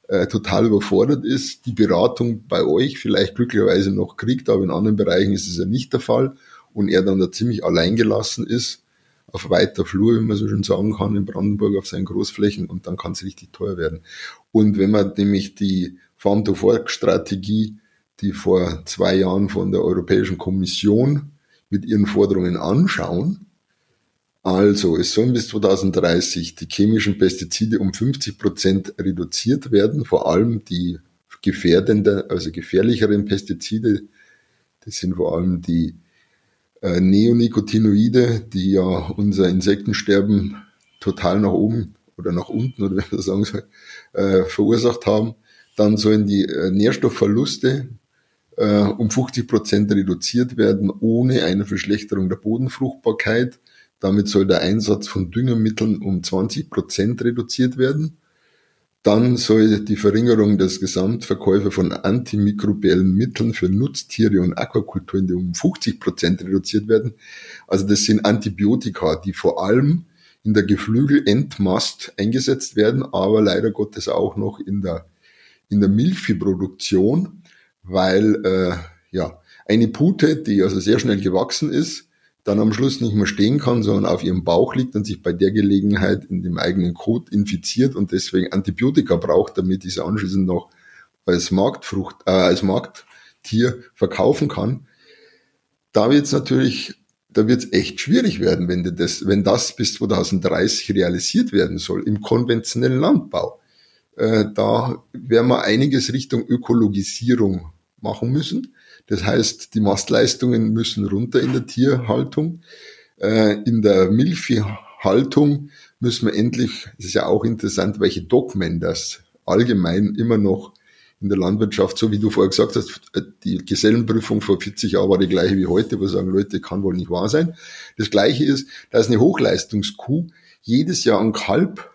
äh, total überfordert ist, die Beratung bei euch vielleicht glücklicherweise noch kriegt, aber in anderen Bereichen ist es ja nicht der Fall und er dann da ziemlich alleingelassen ist auf weiter Flur, wie man so schön sagen kann, in Brandenburg auf seinen Großflächen und dann kann es richtig teuer werden. Und wenn man nämlich die Farm-to-Fork-Strategie, die vor zwei Jahren von der Europäischen Kommission mit ihren Forderungen anschauen, also es sollen bis 2030 die chemischen Pestizide um 50 Prozent reduziert werden, vor allem die gefährdenden, also gefährlicheren Pestizide, das sind vor allem die äh, Neonicotinoide, die ja unser Insektensterben total nach oben oder nach unten oder wie man sagen soll, äh, verursacht haben. Dann sollen die äh, Nährstoffverluste äh, um 50 Prozent reduziert werden, ohne eine Verschlechterung der Bodenfruchtbarkeit. Damit soll der Einsatz von Düngemitteln um 20 Prozent reduziert werden. Dann soll die Verringerung des Gesamtverkäufe von antimikrobiellen Mitteln für Nutztiere und Aquakulturen um 50 Prozent reduziert werden. Also das sind Antibiotika, die vor allem in der Geflügelendmast eingesetzt werden, aber leider Gottes auch noch in der, in der Milchviehproduktion, weil äh, ja eine Pute, die also sehr schnell gewachsen ist, dann am Schluss nicht mehr stehen kann, sondern auf ihrem Bauch liegt und sich bei der Gelegenheit in dem eigenen Kot infiziert und deswegen Antibiotika braucht, damit diese anschließend noch als Marktfrucht, äh, als Markttier verkaufen kann. Da wird es natürlich, da wird es echt schwierig werden, wenn das, wenn das bis 2030 realisiert werden soll im konventionellen Landbau. Äh, da werden wir einiges Richtung Ökologisierung machen müssen. Das heißt, die Mastleistungen müssen runter in der Tierhaltung. Äh, in der Milchviehhaltung müssen wir endlich, das ist ja auch interessant, welche Dogmen das allgemein immer noch in der Landwirtschaft, so wie du vorher gesagt hast, die Gesellenprüfung vor 40 Jahren war die gleiche wie heute, wo sagen Leute, kann wohl nicht wahr sein. Das gleiche ist, dass eine Hochleistungskuh jedes Jahr ein Kalb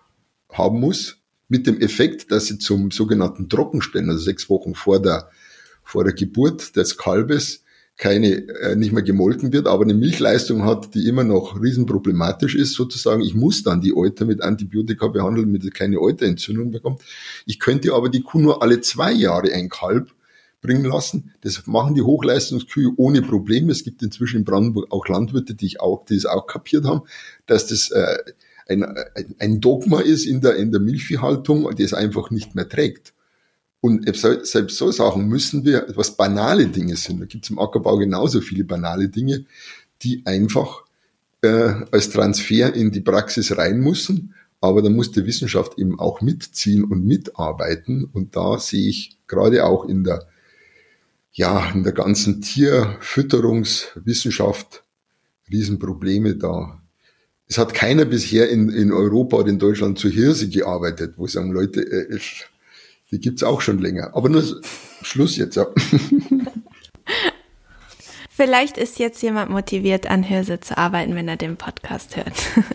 haben muss, mit dem Effekt, dass sie zum sogenannten Trockenstellen, also sechs Wochen vor der vor der Geburt des Kalbes keine, äh, nicht mehr gemolken wird, aber eine Milchleistung hat, die immer noch riesenproblematisch ist, sozusagen. Ich muss dann die Euter mit Antibiotika behandeln, damit sie keine Euterentzündung bekommt. Ich könnte aber die Kuh nur alle zwei Jahre ein Kalb bringen lassen. Das machen die Hochleistungskühe ohne Probleme. Es gibt inzwischen in Brandenburg auch Landwirte, die, ich auch, die es auch kapiert haben, dass das äh, ein, ein Dogma ist in der, in der Milchviehhaltung, die es einfach nicht mehr trägt. Und selbst so Sachen müssen wir, was banale Dinge sind, da gibt es im Ackerbau genauso viele banale Dinge, die einfach äh, als Transfer in die Praxis rein müssen. Aber da muss die Wissenschaft eben auch mitziehen und mitarbeiten. Und da sehe ich gerade auch in der, ja, in der ganzen Tierfütterungswissenschaft Riesenprobleme da. Es hat keiner bisher in, in Europa oder in Deutschland zu Hirse gearbeitet, wo sagen Leute, äh, die gibt's auch schon länger. Aber nur Schluss jetzt, ja. Vielleicht ist jetzt jemand motiviert, an Hirse zu arbeiten, wenn er den Podcast hört.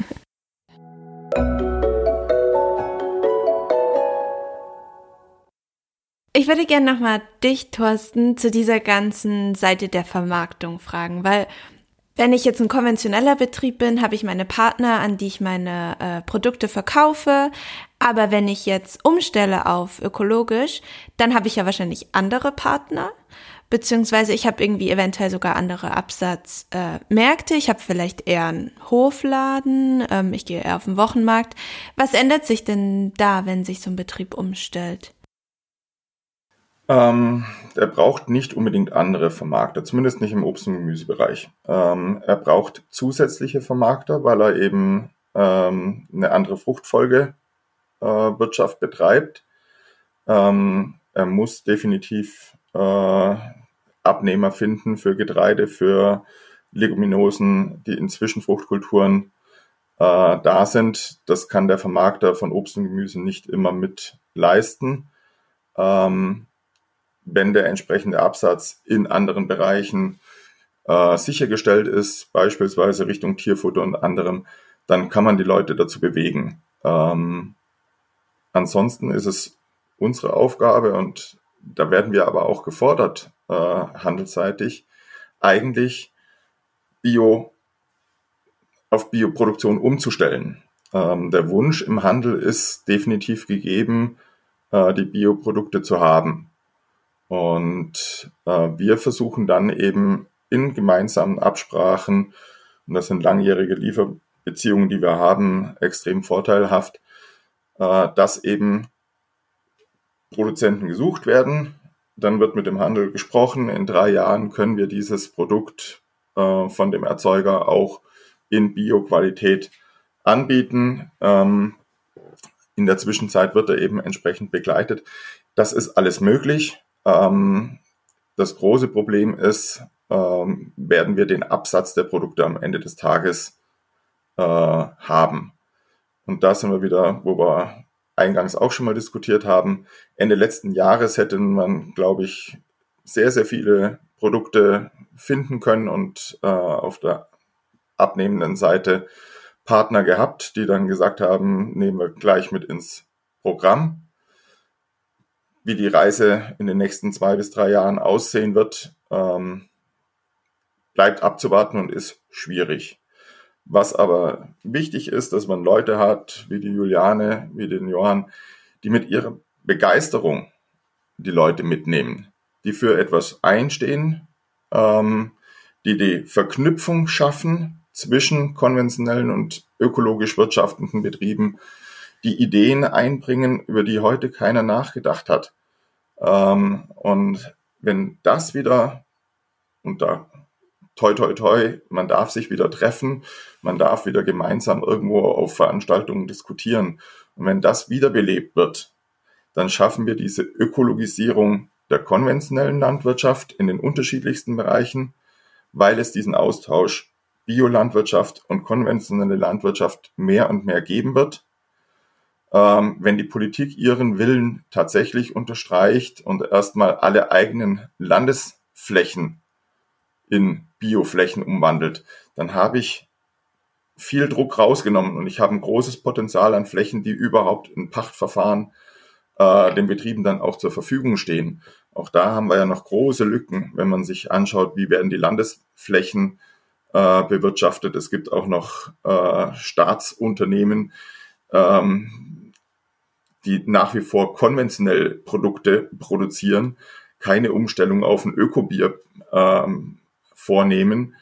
Ich würde gerne nochmal dich, Thorsten, zu dieser ganzen Seite der Vermarktung fragen, weil wenn ich jetzt ein konventioneller Betrieb bin, habe ich meine Partner, an die ich meine äh, Produkte verkaufe. Aber wenn ich jetzt umstelle auf ökologisch, dann habe ich ja wahrscheinlich andere Partner. Beziehungsweise ich habe irgendwie eventuell sogar andere Absatzmärkte. Äh, ich habe vielleicht eher einen Hofladen. Ähm, ich gehe eher auf den Wochenmarkt. Was ändert sich denn da, wenn sich so ein Betrieb umstellt? Ähm, er braucht nicht unbedingt andere Vermarkter, zumindest nicht im Obst- und Gemüsebereich. Ähm, er braucht zusätzliche Vermarkter, weil er eben ähm, eine andere Fruchtfolgewirtschaft äh, betreibt. Ähm, er muss definitiv äh, Abnehmer finden für Getreide, für Leguminosen, die in Zwischenfruchtkulturen äh, da sind. Das kann der Vermarkter von Obst und Gemüse nicht immer mit leisten, ähm, wenn der entsprechende Absatz in anderen Bereichen äh, sichergestellt ist, beispielsweise Richtung Tierfutter und anderem, dann kann man die Leute dazu bewegen. Ähm, ansonsten ist es unsere Aufgabe und da werden wir aber auch gefordert, äh, handelsseitig, eigentlich Bio auf Bioproduktion umzustellen. Ähm, der Wunsch im Handel ist definitiv gegeben, äh, die Bioprodukte zu haben. Und äh, wir versuchen dann eben in gemeinsamen Absprachen, und das sind langjährige Lieferbeziehungen, die wir haben, extrem vorteilhaft, äh, dass eben Produzenten gesucht werden. Dann wird mit dem Handel gesprochen. In drei Jahren können wir dieses Produkt äh, von dem Erzeuger auch in Bioqualität anbieten. Ähm, in der Zwischenzeit wird er eben entsprechend begleitet. Das ist alles möglich. Ähm, das große Problem ist, ähm, werden wir den Absatz der Produkte am Ende des Tages äh, haben. Und da sind wir wieder, wo wir eingangs auch schon mal diskutiert haben. Ende letzten Jahres hätte man, glaube ich, sehr, sehr viele Produkte finden können und äh, auf der abnehmenden Seite Partner gehabt, die dann gesagt haben, nehmen wir gleich mit ins Programm. Wie die Reise in den nächsten zwei bis drei Jahren aussehen wird, ähm, bleibt abzuwarten und ist schwierig. Was aber wichtig ist, dass man Leute hat, wie die Juliane, wie den Johann, die mit ihrer Begeisterung die Leute mitnehmen, die für etwas einstehen, ähm, die die Verknüpfung schaffen zwischen konventionellen und ökologisch wirtschaftenden Betrieben, die Ideen einbringen, über die heute keiner nachgedacht hat. Ähm, und wenn das wieder, und da toi toi toi, man darf sich wieder treffen, man darf wieder gemeinsam irgendwo auf Veranstaltungen diskutieren. Und wenn das wiederbelebt wird, dann schaffen wir diese Ökologisierung der konventionellen Landwirtschaft in den unterschiedlichsten Bereichen, weil es diesen Austausch Biolandwirtschaft und konventionelle Landwirtschaft mehr und mehr geben wird. Ähm, wenn die Politik ihren Willen tatsächlich unterstreicht und erstmal alle eigenen Landesflächen in Bioflächen umwandelt, dann habe ich viel Druck rausgenommen und ich habe ein großes Potenzial an Flächen, die überhaupt in Pachtverfahren äh, den Betrieben dann auch zur Verfügung stehen. Auch da haben wir ja noch große Lücken, wenn man sich anschaut, wie werden die Landesflächen äh, bewirtschaftet. Es gibt auch noch äh, Staatsunternehmen, ähm, die nach wie vor konventionell Produkte produzieren, keine Umstellung auf ein Ökobier ähm, vornehmen,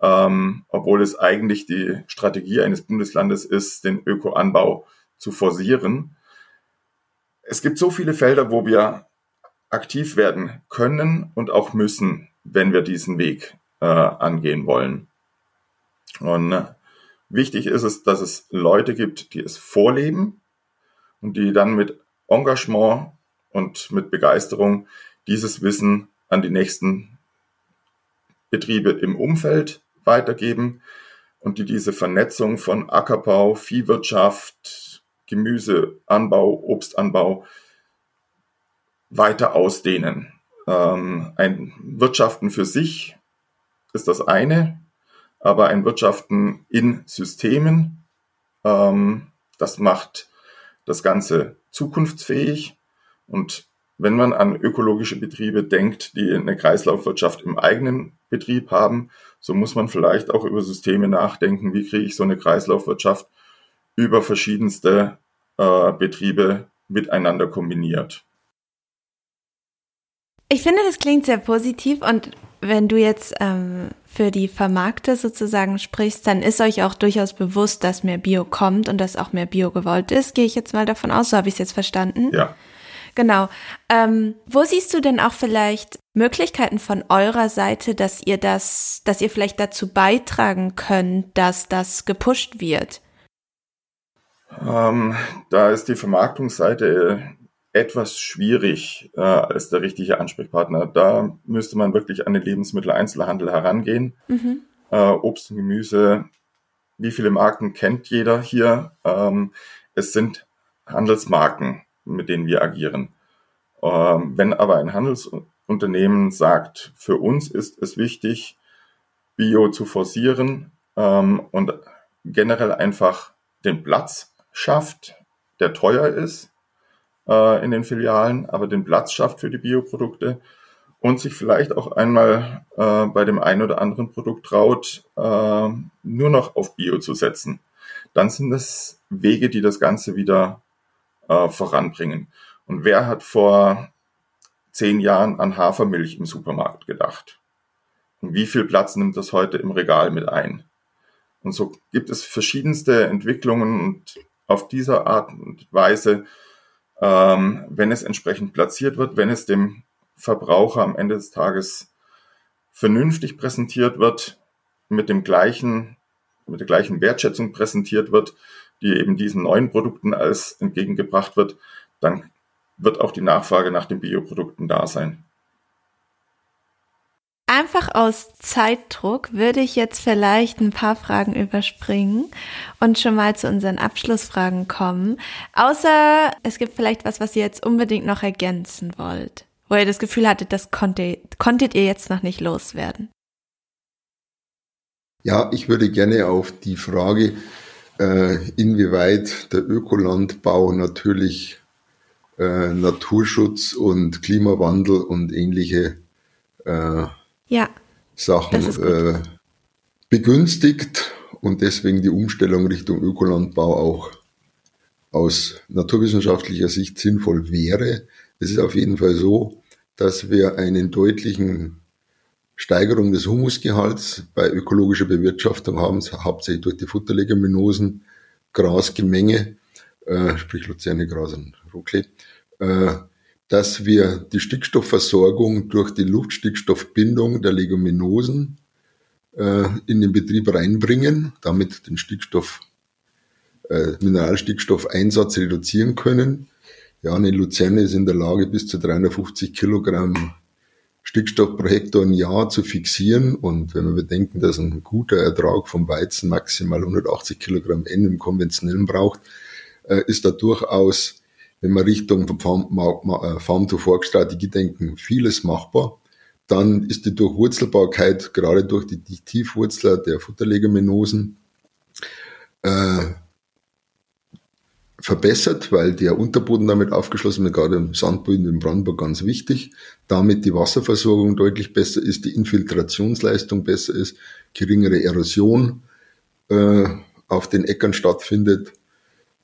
ähm, obwohl es eigentlich die Strategie eines Bundeslandes ist, den Ökoanbau zu forcieren. Es gibt so viele Felder, wo wir aktiv werden können und auch müssen, wenn wir diesen Weg äh, angehen wollen. Und äh, wichtig ist es, dass es Leute gibt, die es vorleben und die dann mit Engagement und mit Begeisterung dieses Wissen an die nächsten Betriebe im Umfeld weitergeben und die diese Vernetzung von Ackerbau, Viehwirtschaft, Gemüseanbau, Obstanbau weiter ausdehnen. Ähm, ein Wirtschaften für sich ist das eine, aber ein Wirtschaften in Systemen, ähm, das macht das Ganze zukunftsfähig und wenn man an ökologische Betriebe denkt, die eine Kreislaufwirtschaft im eigenen Betrieb haben, so muss man vielleicht auch über Systeme nachdenken, wie kriege ich so eine Kreislaufwirtschaft über verschiedenste äh, Betriebe miteinander kombiniert. Ich finde, das klingt sehr positiv und wenn du jetzt ähm, für die Vermarkter sozusagen sprichst, dann ist euch auch durchaus bewusst, dass mehr Bio kommt und dass auch mehr Bio gewollt ist. Gehe ich jetzt mal davon aus, so habe ich es jetzt verstanden. Ja. Genau. Ähm, wo siehst du denn auch vielleicht Möglichkeiten von eurer Seite, dass ihr das, dass ihr vielleicht dazu beitragen könnt, dass das gepusht wird? Ähm, da ist die Vermarktungsseite etwas schwierig äh, als der richtige Ansprechpartner. Da müsste man wirklich an den Lebensmitteleinzelhandel herangehen. Mhm. Äh, Obst und Gemüse, wie viele Marken kennt jeder hier? Ähm, es sind Handelsmarken mit denen wir agieren. Ähm, wenn aber ein Handelsunternehmen sagt, für uns ist es wichtig, Bio zu forcieren ähm, und generell einfach den Platz schafft, der teuer ist äh, in den Filialen, aber den Platz schafft für die Bioprodukte und sich vielleicht auch einmal äh, bei dem einen oder anderen Produkt traut, äh, nur noch auf Bio zu setzen, dann sind das Wege, die das Ganze wieder äh, voranbringen. Und wer hat vor zehn Jahren an Hafermilch im Supermarkt gedacht? Und wie viel Platz nimmt das heute im Regal mit ein? Und so gibt es verschiedenste Entwicklungen und auf dieser Art und Weise, ähm, wenn es entsprechend platziert wird, wenn es dem Verbraucher am Ende des Tages vernünftig präsentiert wird, mit dem gleichen, mit der gleichen Wertschätzung präsentiert wird, die eben diesen neuen Produkten als entgegengebracht wird, dann wird auch die Nachfrage nach den Bioprodukten da sein. Einfach aus Zeitdruck würde ich jetzt vielleicht ein paar Fragen überspringen und schon mal zu unseren Abschlussfragen kommen. Außer es gibt vielleicht was, was ihr jetzt unbedingt noch ergänzen wollt, wo ihr das Gefühl hattet, das konntet, konntet ihr jetzt noch nicht loswerden. Ja, ich würde gerne auf die Frage, inwieweit der Ökolandbau natürlich äh, Naturschutz und Klimawandel und ähnliche äh, ja, Sachen äh, begünstigt und deswegen die Umstellung Richtung Ökolandbau auch aus naturwissenschaftlicher Sicht sinnvoll wäre. Es ist auf jeden Fall so, dass wir einen deutlichen Steigerung des Humusgehalts bei ökologischer Bewirtschaftung haben, hauptsächlich durch die Futterleguminosen, Grasgemenge, äh, sprich Luzerne, Gras und Rocklee, äh, dass wir die Stickstoffversorgung durch die Luftstickstoffbindung der Leguminosen äh, in den Betrieb reinbringen, damit den Stickstoff, äh, Mineralstickstoffeinsatz reduzieren können. Ja, eine Luzerne ist in der Lage, bis zu 350 Kilogramm Stickstoff pro Hektar im Jahr zu fixieren. Und wenn wir bedenken, dass ein guter Ertrag vom Weizen maximal 180 Kilogramm N im konventionellen braucht, äh, ist da durchaus wenn wir Richtung äh, Farm-to-Fork-Strategie denken, vieles machbar. Dann ist die Durchwurzelbarkeit gerade durch die Tiefwurzler der Futterleguminosen äh, verbessert, weil der Unterboden damit aufgeschlossen wird, gerade im Sandboden in Brandenburg ganz wichtig. Damit die Wasserversorgung deutlich besser ist, die Infiltrationsleistung besser ist, geringere Erosion äh, auf den Äckern stattfindet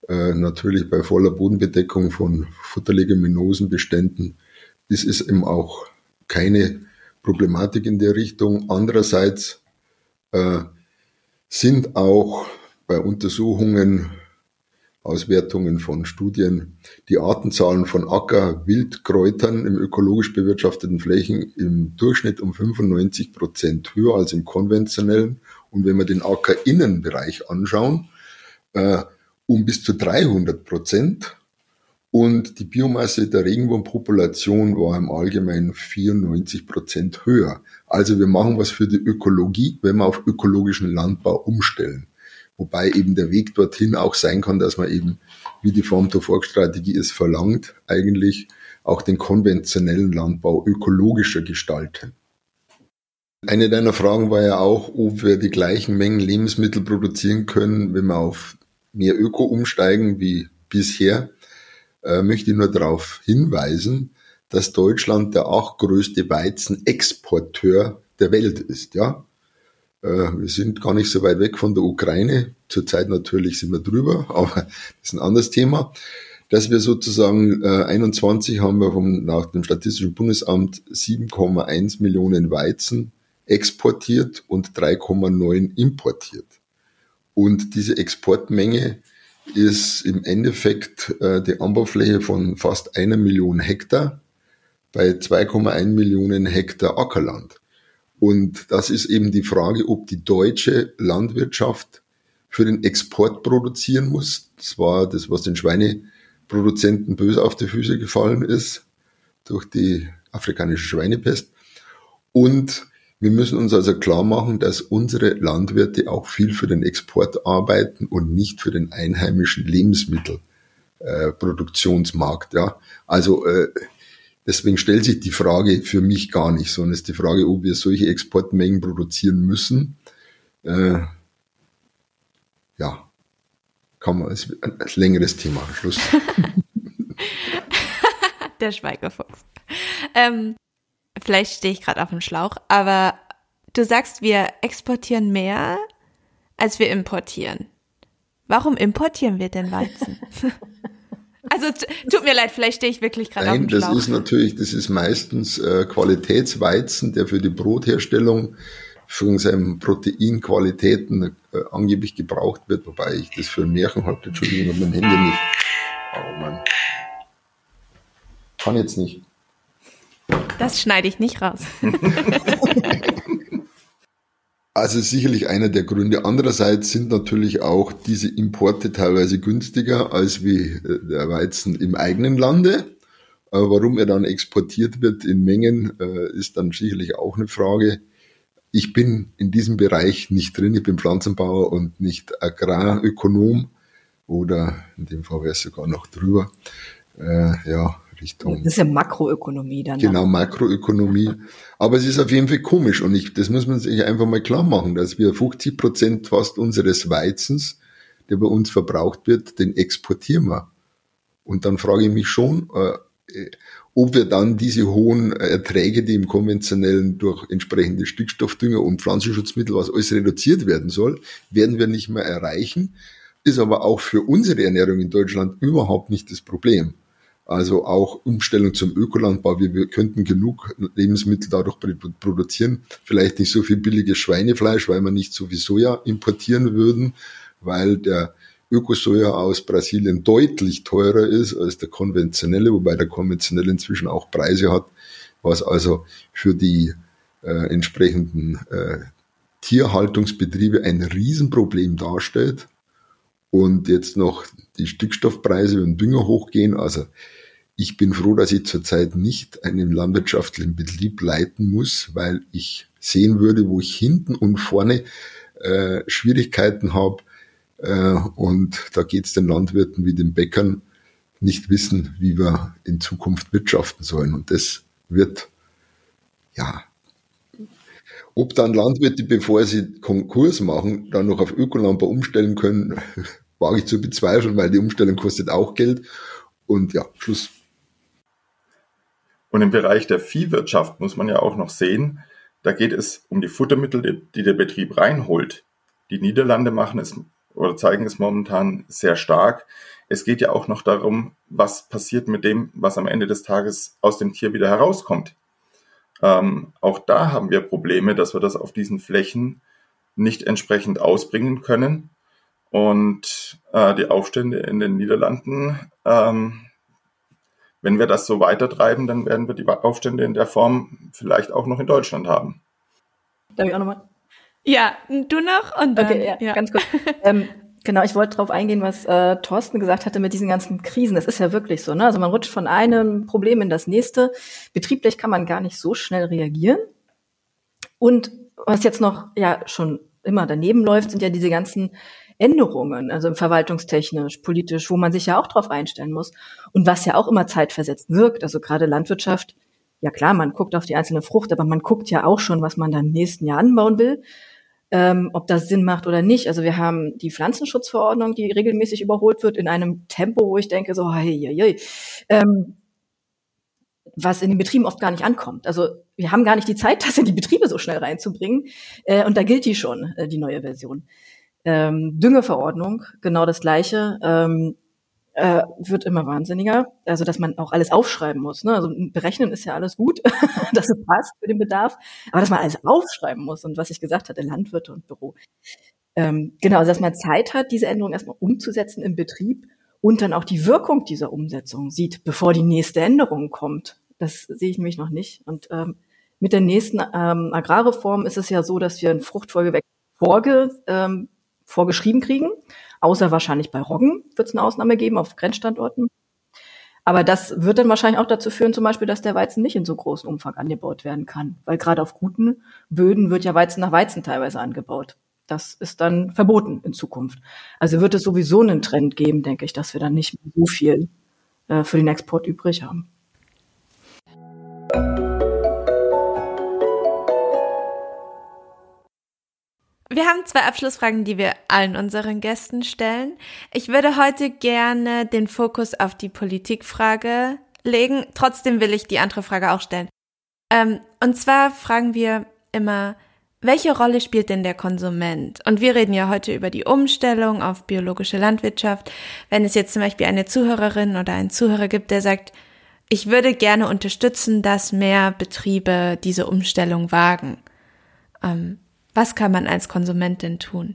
äh, natürlich bei voller Bodenbedeckung von Futterleguminosenbeständen ist es eben auch keine Problematik in der Richtung. Andererseits äh, sind auch bei Untersuchungen, Auswertungen von Studien die Artenzahlen von Acker, Wildkräutern im ökologisch bewirtschafteten Flächen im Durchschnitt um 95 Prozent höher als im konventionellen. Und wenn wir den Ackerinnenbereich anschauen, äh, um bis zu 300 Prozent. Und die Biomasse der Regenwurmpopulation war im Allgemeinen 94 Prozent höher. Also wir machen was für die Ökologie, wenn wir auf ökologischen Landbau umstellen. Wobei eben der Weg dorthin auch sein kann, dass man eben, wie die Farm-to-Fork-Strategie es verlangt, eigentlich auch den konventionellen Landbau ökologischer gestalten. Eine deiner Fragen war ja auch, ob wir die gleichen Mengen Lebensmittel produzieren können, wenn wir auf mehr Öko umsteigen wie bisher, äh, möchte ich nur darauf hinweisen, dass Deutschland der achtgrößte Weizenexporteur der Welt ist. Ja, wir sind gar nicht so weit weg von der Ukraine. Zurzeit natürlich sind wir drüber, aber das ist ein anderes Thema. Dass wir sozusagen äh, 21 haben wir vom, nach dem Statistischen Bundesamt 7,1 Millionen Weizen exportiert und 3,9 importiert. Und diese Exportmenge ist im Endeffekt äh, die Anbaufläche von fast einer Million Hektar bei 2,1 Millionen Hektar Ackerland. Und das ist eben die Frage, ob die deutsche Landwirtschaft für den Export produzieren muss. Das war das, was den Schweineproduzenten böse auf die Füße gefallen ist durch die afrikanische Schweinepest. Und wir müssen uns also klar machen, dass unsere Landwirte auch viel für den Export arbeiten und nicht für den einheimischen Lebensmittelverbrauch. äh. Ja, also äh, deswegen stellt sich die Frage für mich gar nicht, sondern es ist die Frage, ob wir solche Exportmengen produzieren müssen. Äh, ja, kann man, ist ein, ein längeres Thema. Schluss. Der Schweigerfuchs. Ähm, vielleicht stehe ich gerade auf dem Schlauch, aber du sagst, wir exportieren mehr, als wir importieren. Warum importieren wir denn Weizen? also tut mir leid, vielleicht stehe ich wirklich gerade auf dem Schlauch. Nein, das ist natürlich, das ist meistens äh, Qualitätsweizen, der für die Brotherstellung von seinen Proteinqualitäten äh, angeblich gebraucht wird, wobei ich das für ein Märchen halte. Entschuldigung, mein Handy nicht. Oh Mann. Kann jetzt nicht. Das schneide ich nicht raus. also sicherlich einer der Gründe. Andererseits sind natürlich auch diese Importe teilweise günstiger als wie äh, der Weizen im eigenen Lande. Warum er dann exportiert wird in Mengen, äh, ist dann sicherlich auch eine Frage. Ich bin in diesem Bereich nicht drin. Ich bin Pflanzenbauer und nicht Agrarökonom oder in dem Fall wäre es sogar noch drüber. Äh, ja, Richtung. Das ist ja Makroökonomie dann. Genau, Makroökonomie. Aber es ist auf jeden Fall komisch und ich, das muss man sich einfach mal klar machen, dass wir 50 Prozent fast unseres Weizens, der bei uns verbraucht wird, den exportieren wir. Und dann frage ich mich schon, äh, ob wir dann diese hohen Erträge, die im konventionellen durch entsprechende Stickstoffdünger und Pflanzenschutzmittel, was alles reduziert werden soll, werden wir nicht mehr erreichen. Ist aber auch für unsere Ernährung in Deutschland überhaupt nicht das Problem. Also auch Umstellung zum Ökolandbau. Wir, wir könnten genug Lebensmittel dadurch produzieren. Vielleicht nicht so viel billiges Schweinefleisch, weil wir nicht so viel Soja importieren würden, weil der Ökosoja aus Brasilien deutlich teurer ist als der konventionelle, wobei der konventionelle inzwischen auch Preise hat, was also für die äh, entsprechenden äh, Tierhaltungsbetriebe ein Riesenproblem darstellt. Und jetzt noch die Stickstoffpreise und Dünger hochgehen. Also ich bin froh, dass ich zurzeit nicht einen landwirtschaftlichen Betrieb leiten muss, weil ich sehen würde, wo ich hinten und vorne äh, Schwierigkeiten habe. Äh, und da geht es den Landwirten wie den Bäckern nicht wissen, wie wir in Zukunft wirtschaften sollen. Und das wird, ja, ob dann Landwirte, bevor sie Konkurs machen, dann noch auf Ökolandbau umstellen können, wage ich zu bezweifeln, weil die Umstellung kostet auch Geld. Und ja, Schluss. Und im Bereich der Viehwirtschaft muss man ja auch noch sehen, da geht es um die Futtermittel, die der Betrieb reinholt. Die Niederlande machen es oder zeigen es momentan sehr stark. Es geht ja auch noch darum, was passiert mit dem, was am Ende des Tages aus dem Tier wieder herauskommt. Ähm, auch da haben wir Probleme, dass wir das auf diesen Flächen nicht entsprechend ausbringen können. Und äh, die Aufstände in den Niederlanden ähm, wenn wir das so weitertreiben, dann werden wir die Aufstände in der Form vielleicht auch noch in Deutschland haben. Darf ich auch nochmal? Ja, du noch und dann. Okay, ja, ja. ganz kurz. ähm, genau, ich wollte darauf eingehen, was äh, Thorsten gesagt hatte mit diesen ganzen Krisen. Das ist ja wirklich so, ne? Also man rutscht von einem Problem in das nächste. Betrieblich kann man gar nicht so schnell reagieren. Und was jetzt noch ja schon immer daneben läuft, sind ja diese ganzen Änderungen, also verwaltungstechnisch, politisch, wo man sich ja auch drauf einstellen muss und was ja auch immer zeitversetzt wirkt. Also gerade Landwirtschaft, ja klar, man guckt auf die einzelne Frucht, aber man guckt ja auch schon, was man dann im nächsten Jahr anbauen will. Ähm, ob das Sinn macht oder nicht. Also wir haben die Pflanzenschutzverordnung, die regelmäßig überholt wird in einem Tempo, wo ich denke so, hey, hey, hey. Ähm, was in den Betrieben oft gar nicht ankommt. Also wir haben gar nicht die Zeit, das in die Betriebe so schnell reinzubringen. Äh, und da gilt die schon, äh, die neue Version. Ähm, Düngeverordnung, genau das Gleiche. Ähm, äh, wird immer wahnsinniger. Also, dass man auch alles aufschreiben muss. Ne? Also, berechnen ist ja alles gut, dass es passt für den Bedarf. Aber dass man alles aufschreiben muss und was ich gesagt hatte, Landwirte und Büro. Ähm, genau, also, dass man Zeit hat, diese Änderung erstmal umzusetzen im Betrieb und dann auch die Wirkung dieser Umsetzung sieht, bevor die nächste Änderung kommt. Das sehe ich nämlich noch nicht. Und ähm, mit der nächsten ähm, Agrarreform ist es ja so, dass wir ein Fruchtfolgewechsel vorge, ähm, vorgeschrieben kriegen. Außer wahrscheinlich bei Roggen wird es eine Ausnahme geben auf Grenzstandorten. Aber das wird dann wahrscheinlich auch dazu führen, zum Beispiel, dass der Weizen nicht in so großem Umfang angebaut werden kann. Weil gerade auf guten Böden wird ja Weizen nach Weizen teilweise angebaut. das ist dann verboten in Zukunft. Also wird es sowieso einen Trend geben, denke ich, dass wir dann nicht so viel äh, für den Export übrig haben. Wir haben zwei Abschlussfragen, die wir allen unseren Gästen stellen. Ich würde heute gerne den Fokus auf die Politikfrage legen. Trotzdem will ich die andere Frage auch stellen. Ähm, und zwar fragen wir immer, welche Rolle spielt denn der Konsument? Und wir reden ja heute über die Umstellung auf biologische Landwirtschaft. Wenn es jetzt zum Beispiel eine Zuhörerin oder einen Zuhörer gibt, der sagt, ich würde gerne unterstützen, dass mehr Betriebe diese Umstellung wagen. Ähm, was kann man als Konsumentin tun?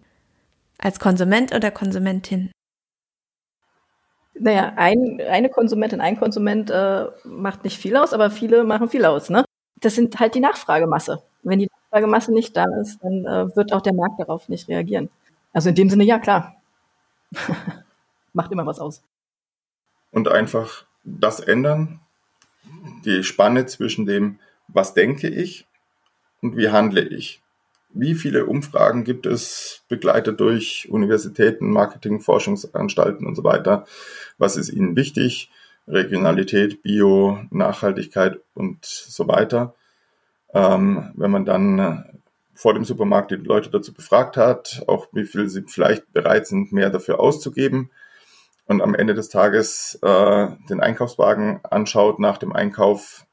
Als Konsument oder Konsumentin? Naja, ein, eine Konsumentin, ein Konsument äh, macht nicht viel aus, aber viele machen viel aus. Ne? Das sind halt die Nachfragemasse. Wenn die Nachfragemasse nicht da ist, dann äh, wird auch der Markt darauf nicht reagieren. Also in dem Sinne, ja klar. macht immer was aus. Und einfach das ändern, die Spanne zwischen dem, was denke ich und wie handle ich. Wie viele Umfragen gibt es, begleitet durch Universitäten, Marketing, Forschungsanstalten und so weiter? Was ist Ihnen wichtig? Regionalität, Bio, Nachhaltigkeit und so weiter. Ähm, wenn man dann äh, vor dem Supermarkt die Leute dazu befragt hat, auch wie viel sie vielleicht bereit sind, mehr dafür auszugeben, und am Ende des Tages äh, den Einkaufswagen anschaut nach dem Einkauf,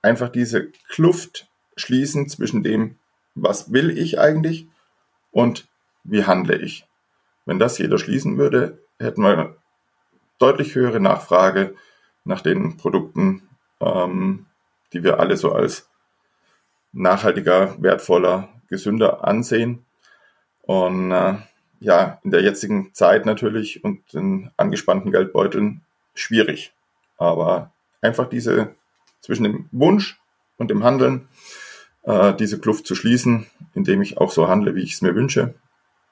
einfach diese Kluft schließen zwischen dem, was will ich eigentlich und wie handle ich. Wenn das jeder schließen würde, hätten wir deutlich höhere Nachfrage nach den Produkten, ähm, die wir alle so als nachhaltiger, wertvoller, gesünder ansehen. Und äh, ja, in der jetzigen Zeit natürlich und den angespannten Geldbeuteln schwierig. Aber einfach diese zwischen dem Wunsch und dem Handeln, äh, diese Kluft zu schließen, indem ich auch so handle, wie ich es mir wünsche,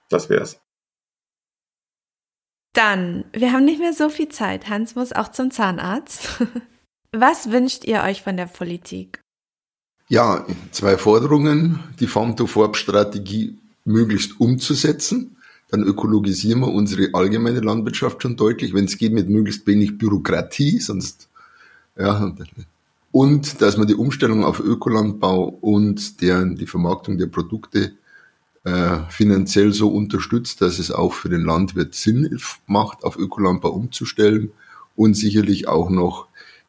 das wäre es. Dann, wir haben nicht mehr so viel Zeit. Hans muss auch zum Zahnarzt. Was wünscht ihr euch von der Politik? Ja, zwei Forderungen. Die Farm-to-Fork-Strategie möglichst umzusetzen dann ökologisieren wir unsere allgemeine Landwirtschaft schon deutlich, wenn es geht, mit möglichst wenig Bürokratie, sonst, ja, und dass man die Umstellung auf Ökolandbau und deren, die Vermarktung der Produkte äh, finanziell so unterstützt, dass es auch für den Landwirt Sinn macht, auf Ökolandbau umzustellen und sicherlich auch noch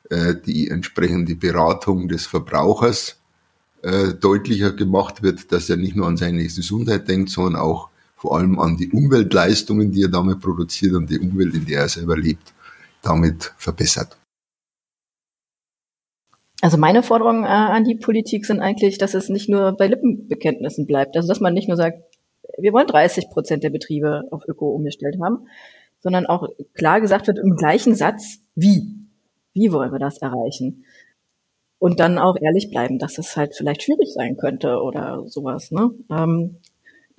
äh, die entsprechende Beratung des Verbrauchers äh, deutlicher gemacht wird, dass er nicht nur an seine Gesundheit denkt, sondern auch vor allem an die Umweltleistungen, die er damit produziert und die Umwelt, in der er selber lebt, damit verbessert. Also meine Forderungen äh, an die Politik sind eigentlich, dass es nicht nur bei Lippenbekenntnissen bleibt. Also dass man nicht nur sagt, wir wollen 30 Prozent der Betriebe auf Öko umgestellt haben, sondern auch klar gesagt wird im gleichen Satz, wie. Wie wollen wir das erreichen? Und dann auch ehrlich bleiben, dass es halt vielleicht schwierig sein könnte oder sowas. Ne? Ähm,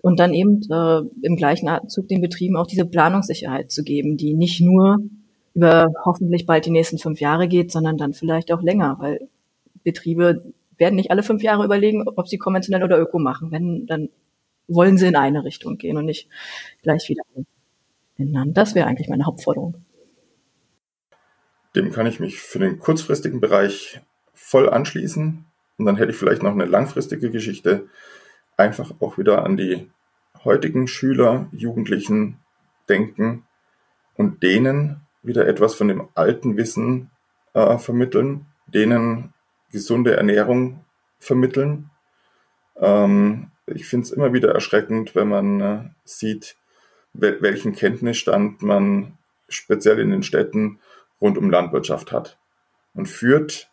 und dann eben äh, im gleichen Atemzug den Betrieben auch diese Planungssicherheit zu geben, die nicht nur über hoffentlich bald die nächsten fünf Jahre geht, sondern dann vielleicht auch länger, weil Betriebe werden nicht alle fünf Jahre überlegen, ob sie konventionell oder öko machen. Wenn, dann wollen sie in eine Richtung gehen und nicht gleich wieder ändern. Das wäre eigentlich meine Hauptforderung. Dem kann ich mich für den kurzfristigen Bereich voll anschließen. Und dann hätte ich vielleicht noch eine langfristige Geschichte einfach auch wieder an die heutigen Schüler, Jugendlichen denken und denen wieder etwas von dem alten Wissen äh, vermitteln, denen gesunde Ernährung vermitteln. Ähm, ich finde es immer wieder erschreckend, wenn man äh, sieht, wel welchen Kenntnisstand man speziell in den Städten rund um Landwirtschaft hat und führt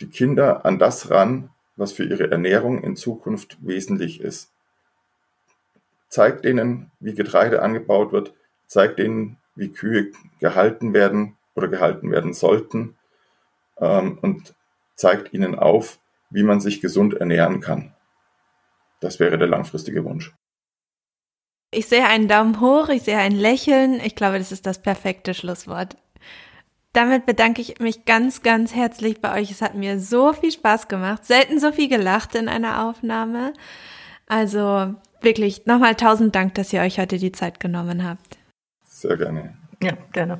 die Kinder an das ran, was für ihre Ernährung in Zukunft wesentlich ist. Zeigt ihnen, wie Getreide angebaut wird, zeigt ihnen, wie Kühe gehalten werden oder gehalten werden sollten ähm, und zeigt ihnen auf, wie man sich gesund ernähren kann. Das wäre der langfristige Wunsch. Ich sehe einen Daumen hoch, ich sehe ein Lächeln. Ich glaube, das ist das perfekte Schlusswort. Damit bedanke ich mich ganz, ganz herzlich bei euch. Es hat mir so viel Spaß gemacht. Selten so viel gelacht in einer Aufnahme. Also wirklich nochmal tausend Dank, dass ihr euch heute die Zeit genommen habt. Sehr gerne. Ja, gerne.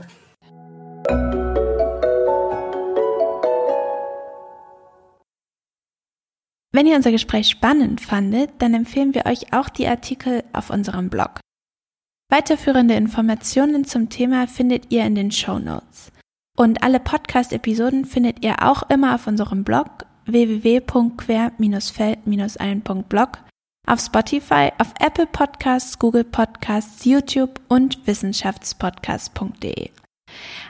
Wenn ihr unser Gespräch spannend fandet, dann empfehlen wir euch auch die Artikel auf unserem Blog. Weiterführende Informationen zum Thema findet ihr in den Show Notes. Und alle Podcast-Episoden findet ihr auch immer auf unserem Blog www.quer-feld-ein.blog, auf Spotify, auf Apple Podcasts, Google Podcasts, YouTube und wissenschaftspodcast.de.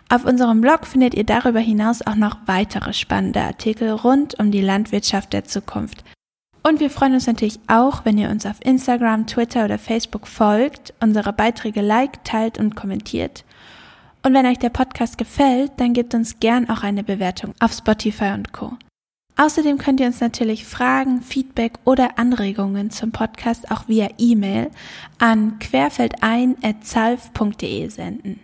Auf unserem Blog findet ihr darüber hinaus auch noch weitere spannende Artikel rund um die Landwirtschaft der Zukunft. Und wir freuen uns natürlich auch, wenn ihr uns auf Instagram, Twitter oder Facebook folgt, unsere Beiträge liked, teilt und kommentiert. Und wenn euch der Podcast gefällt, dann gebt uns gern auch eine Bewertung auf Spotify und Co. Außerdem könnt ihr uns natürlich Fragen, Feedback oder Anregungen zum Podcast auch via E-Mail an querfeldein.zalf.de senden.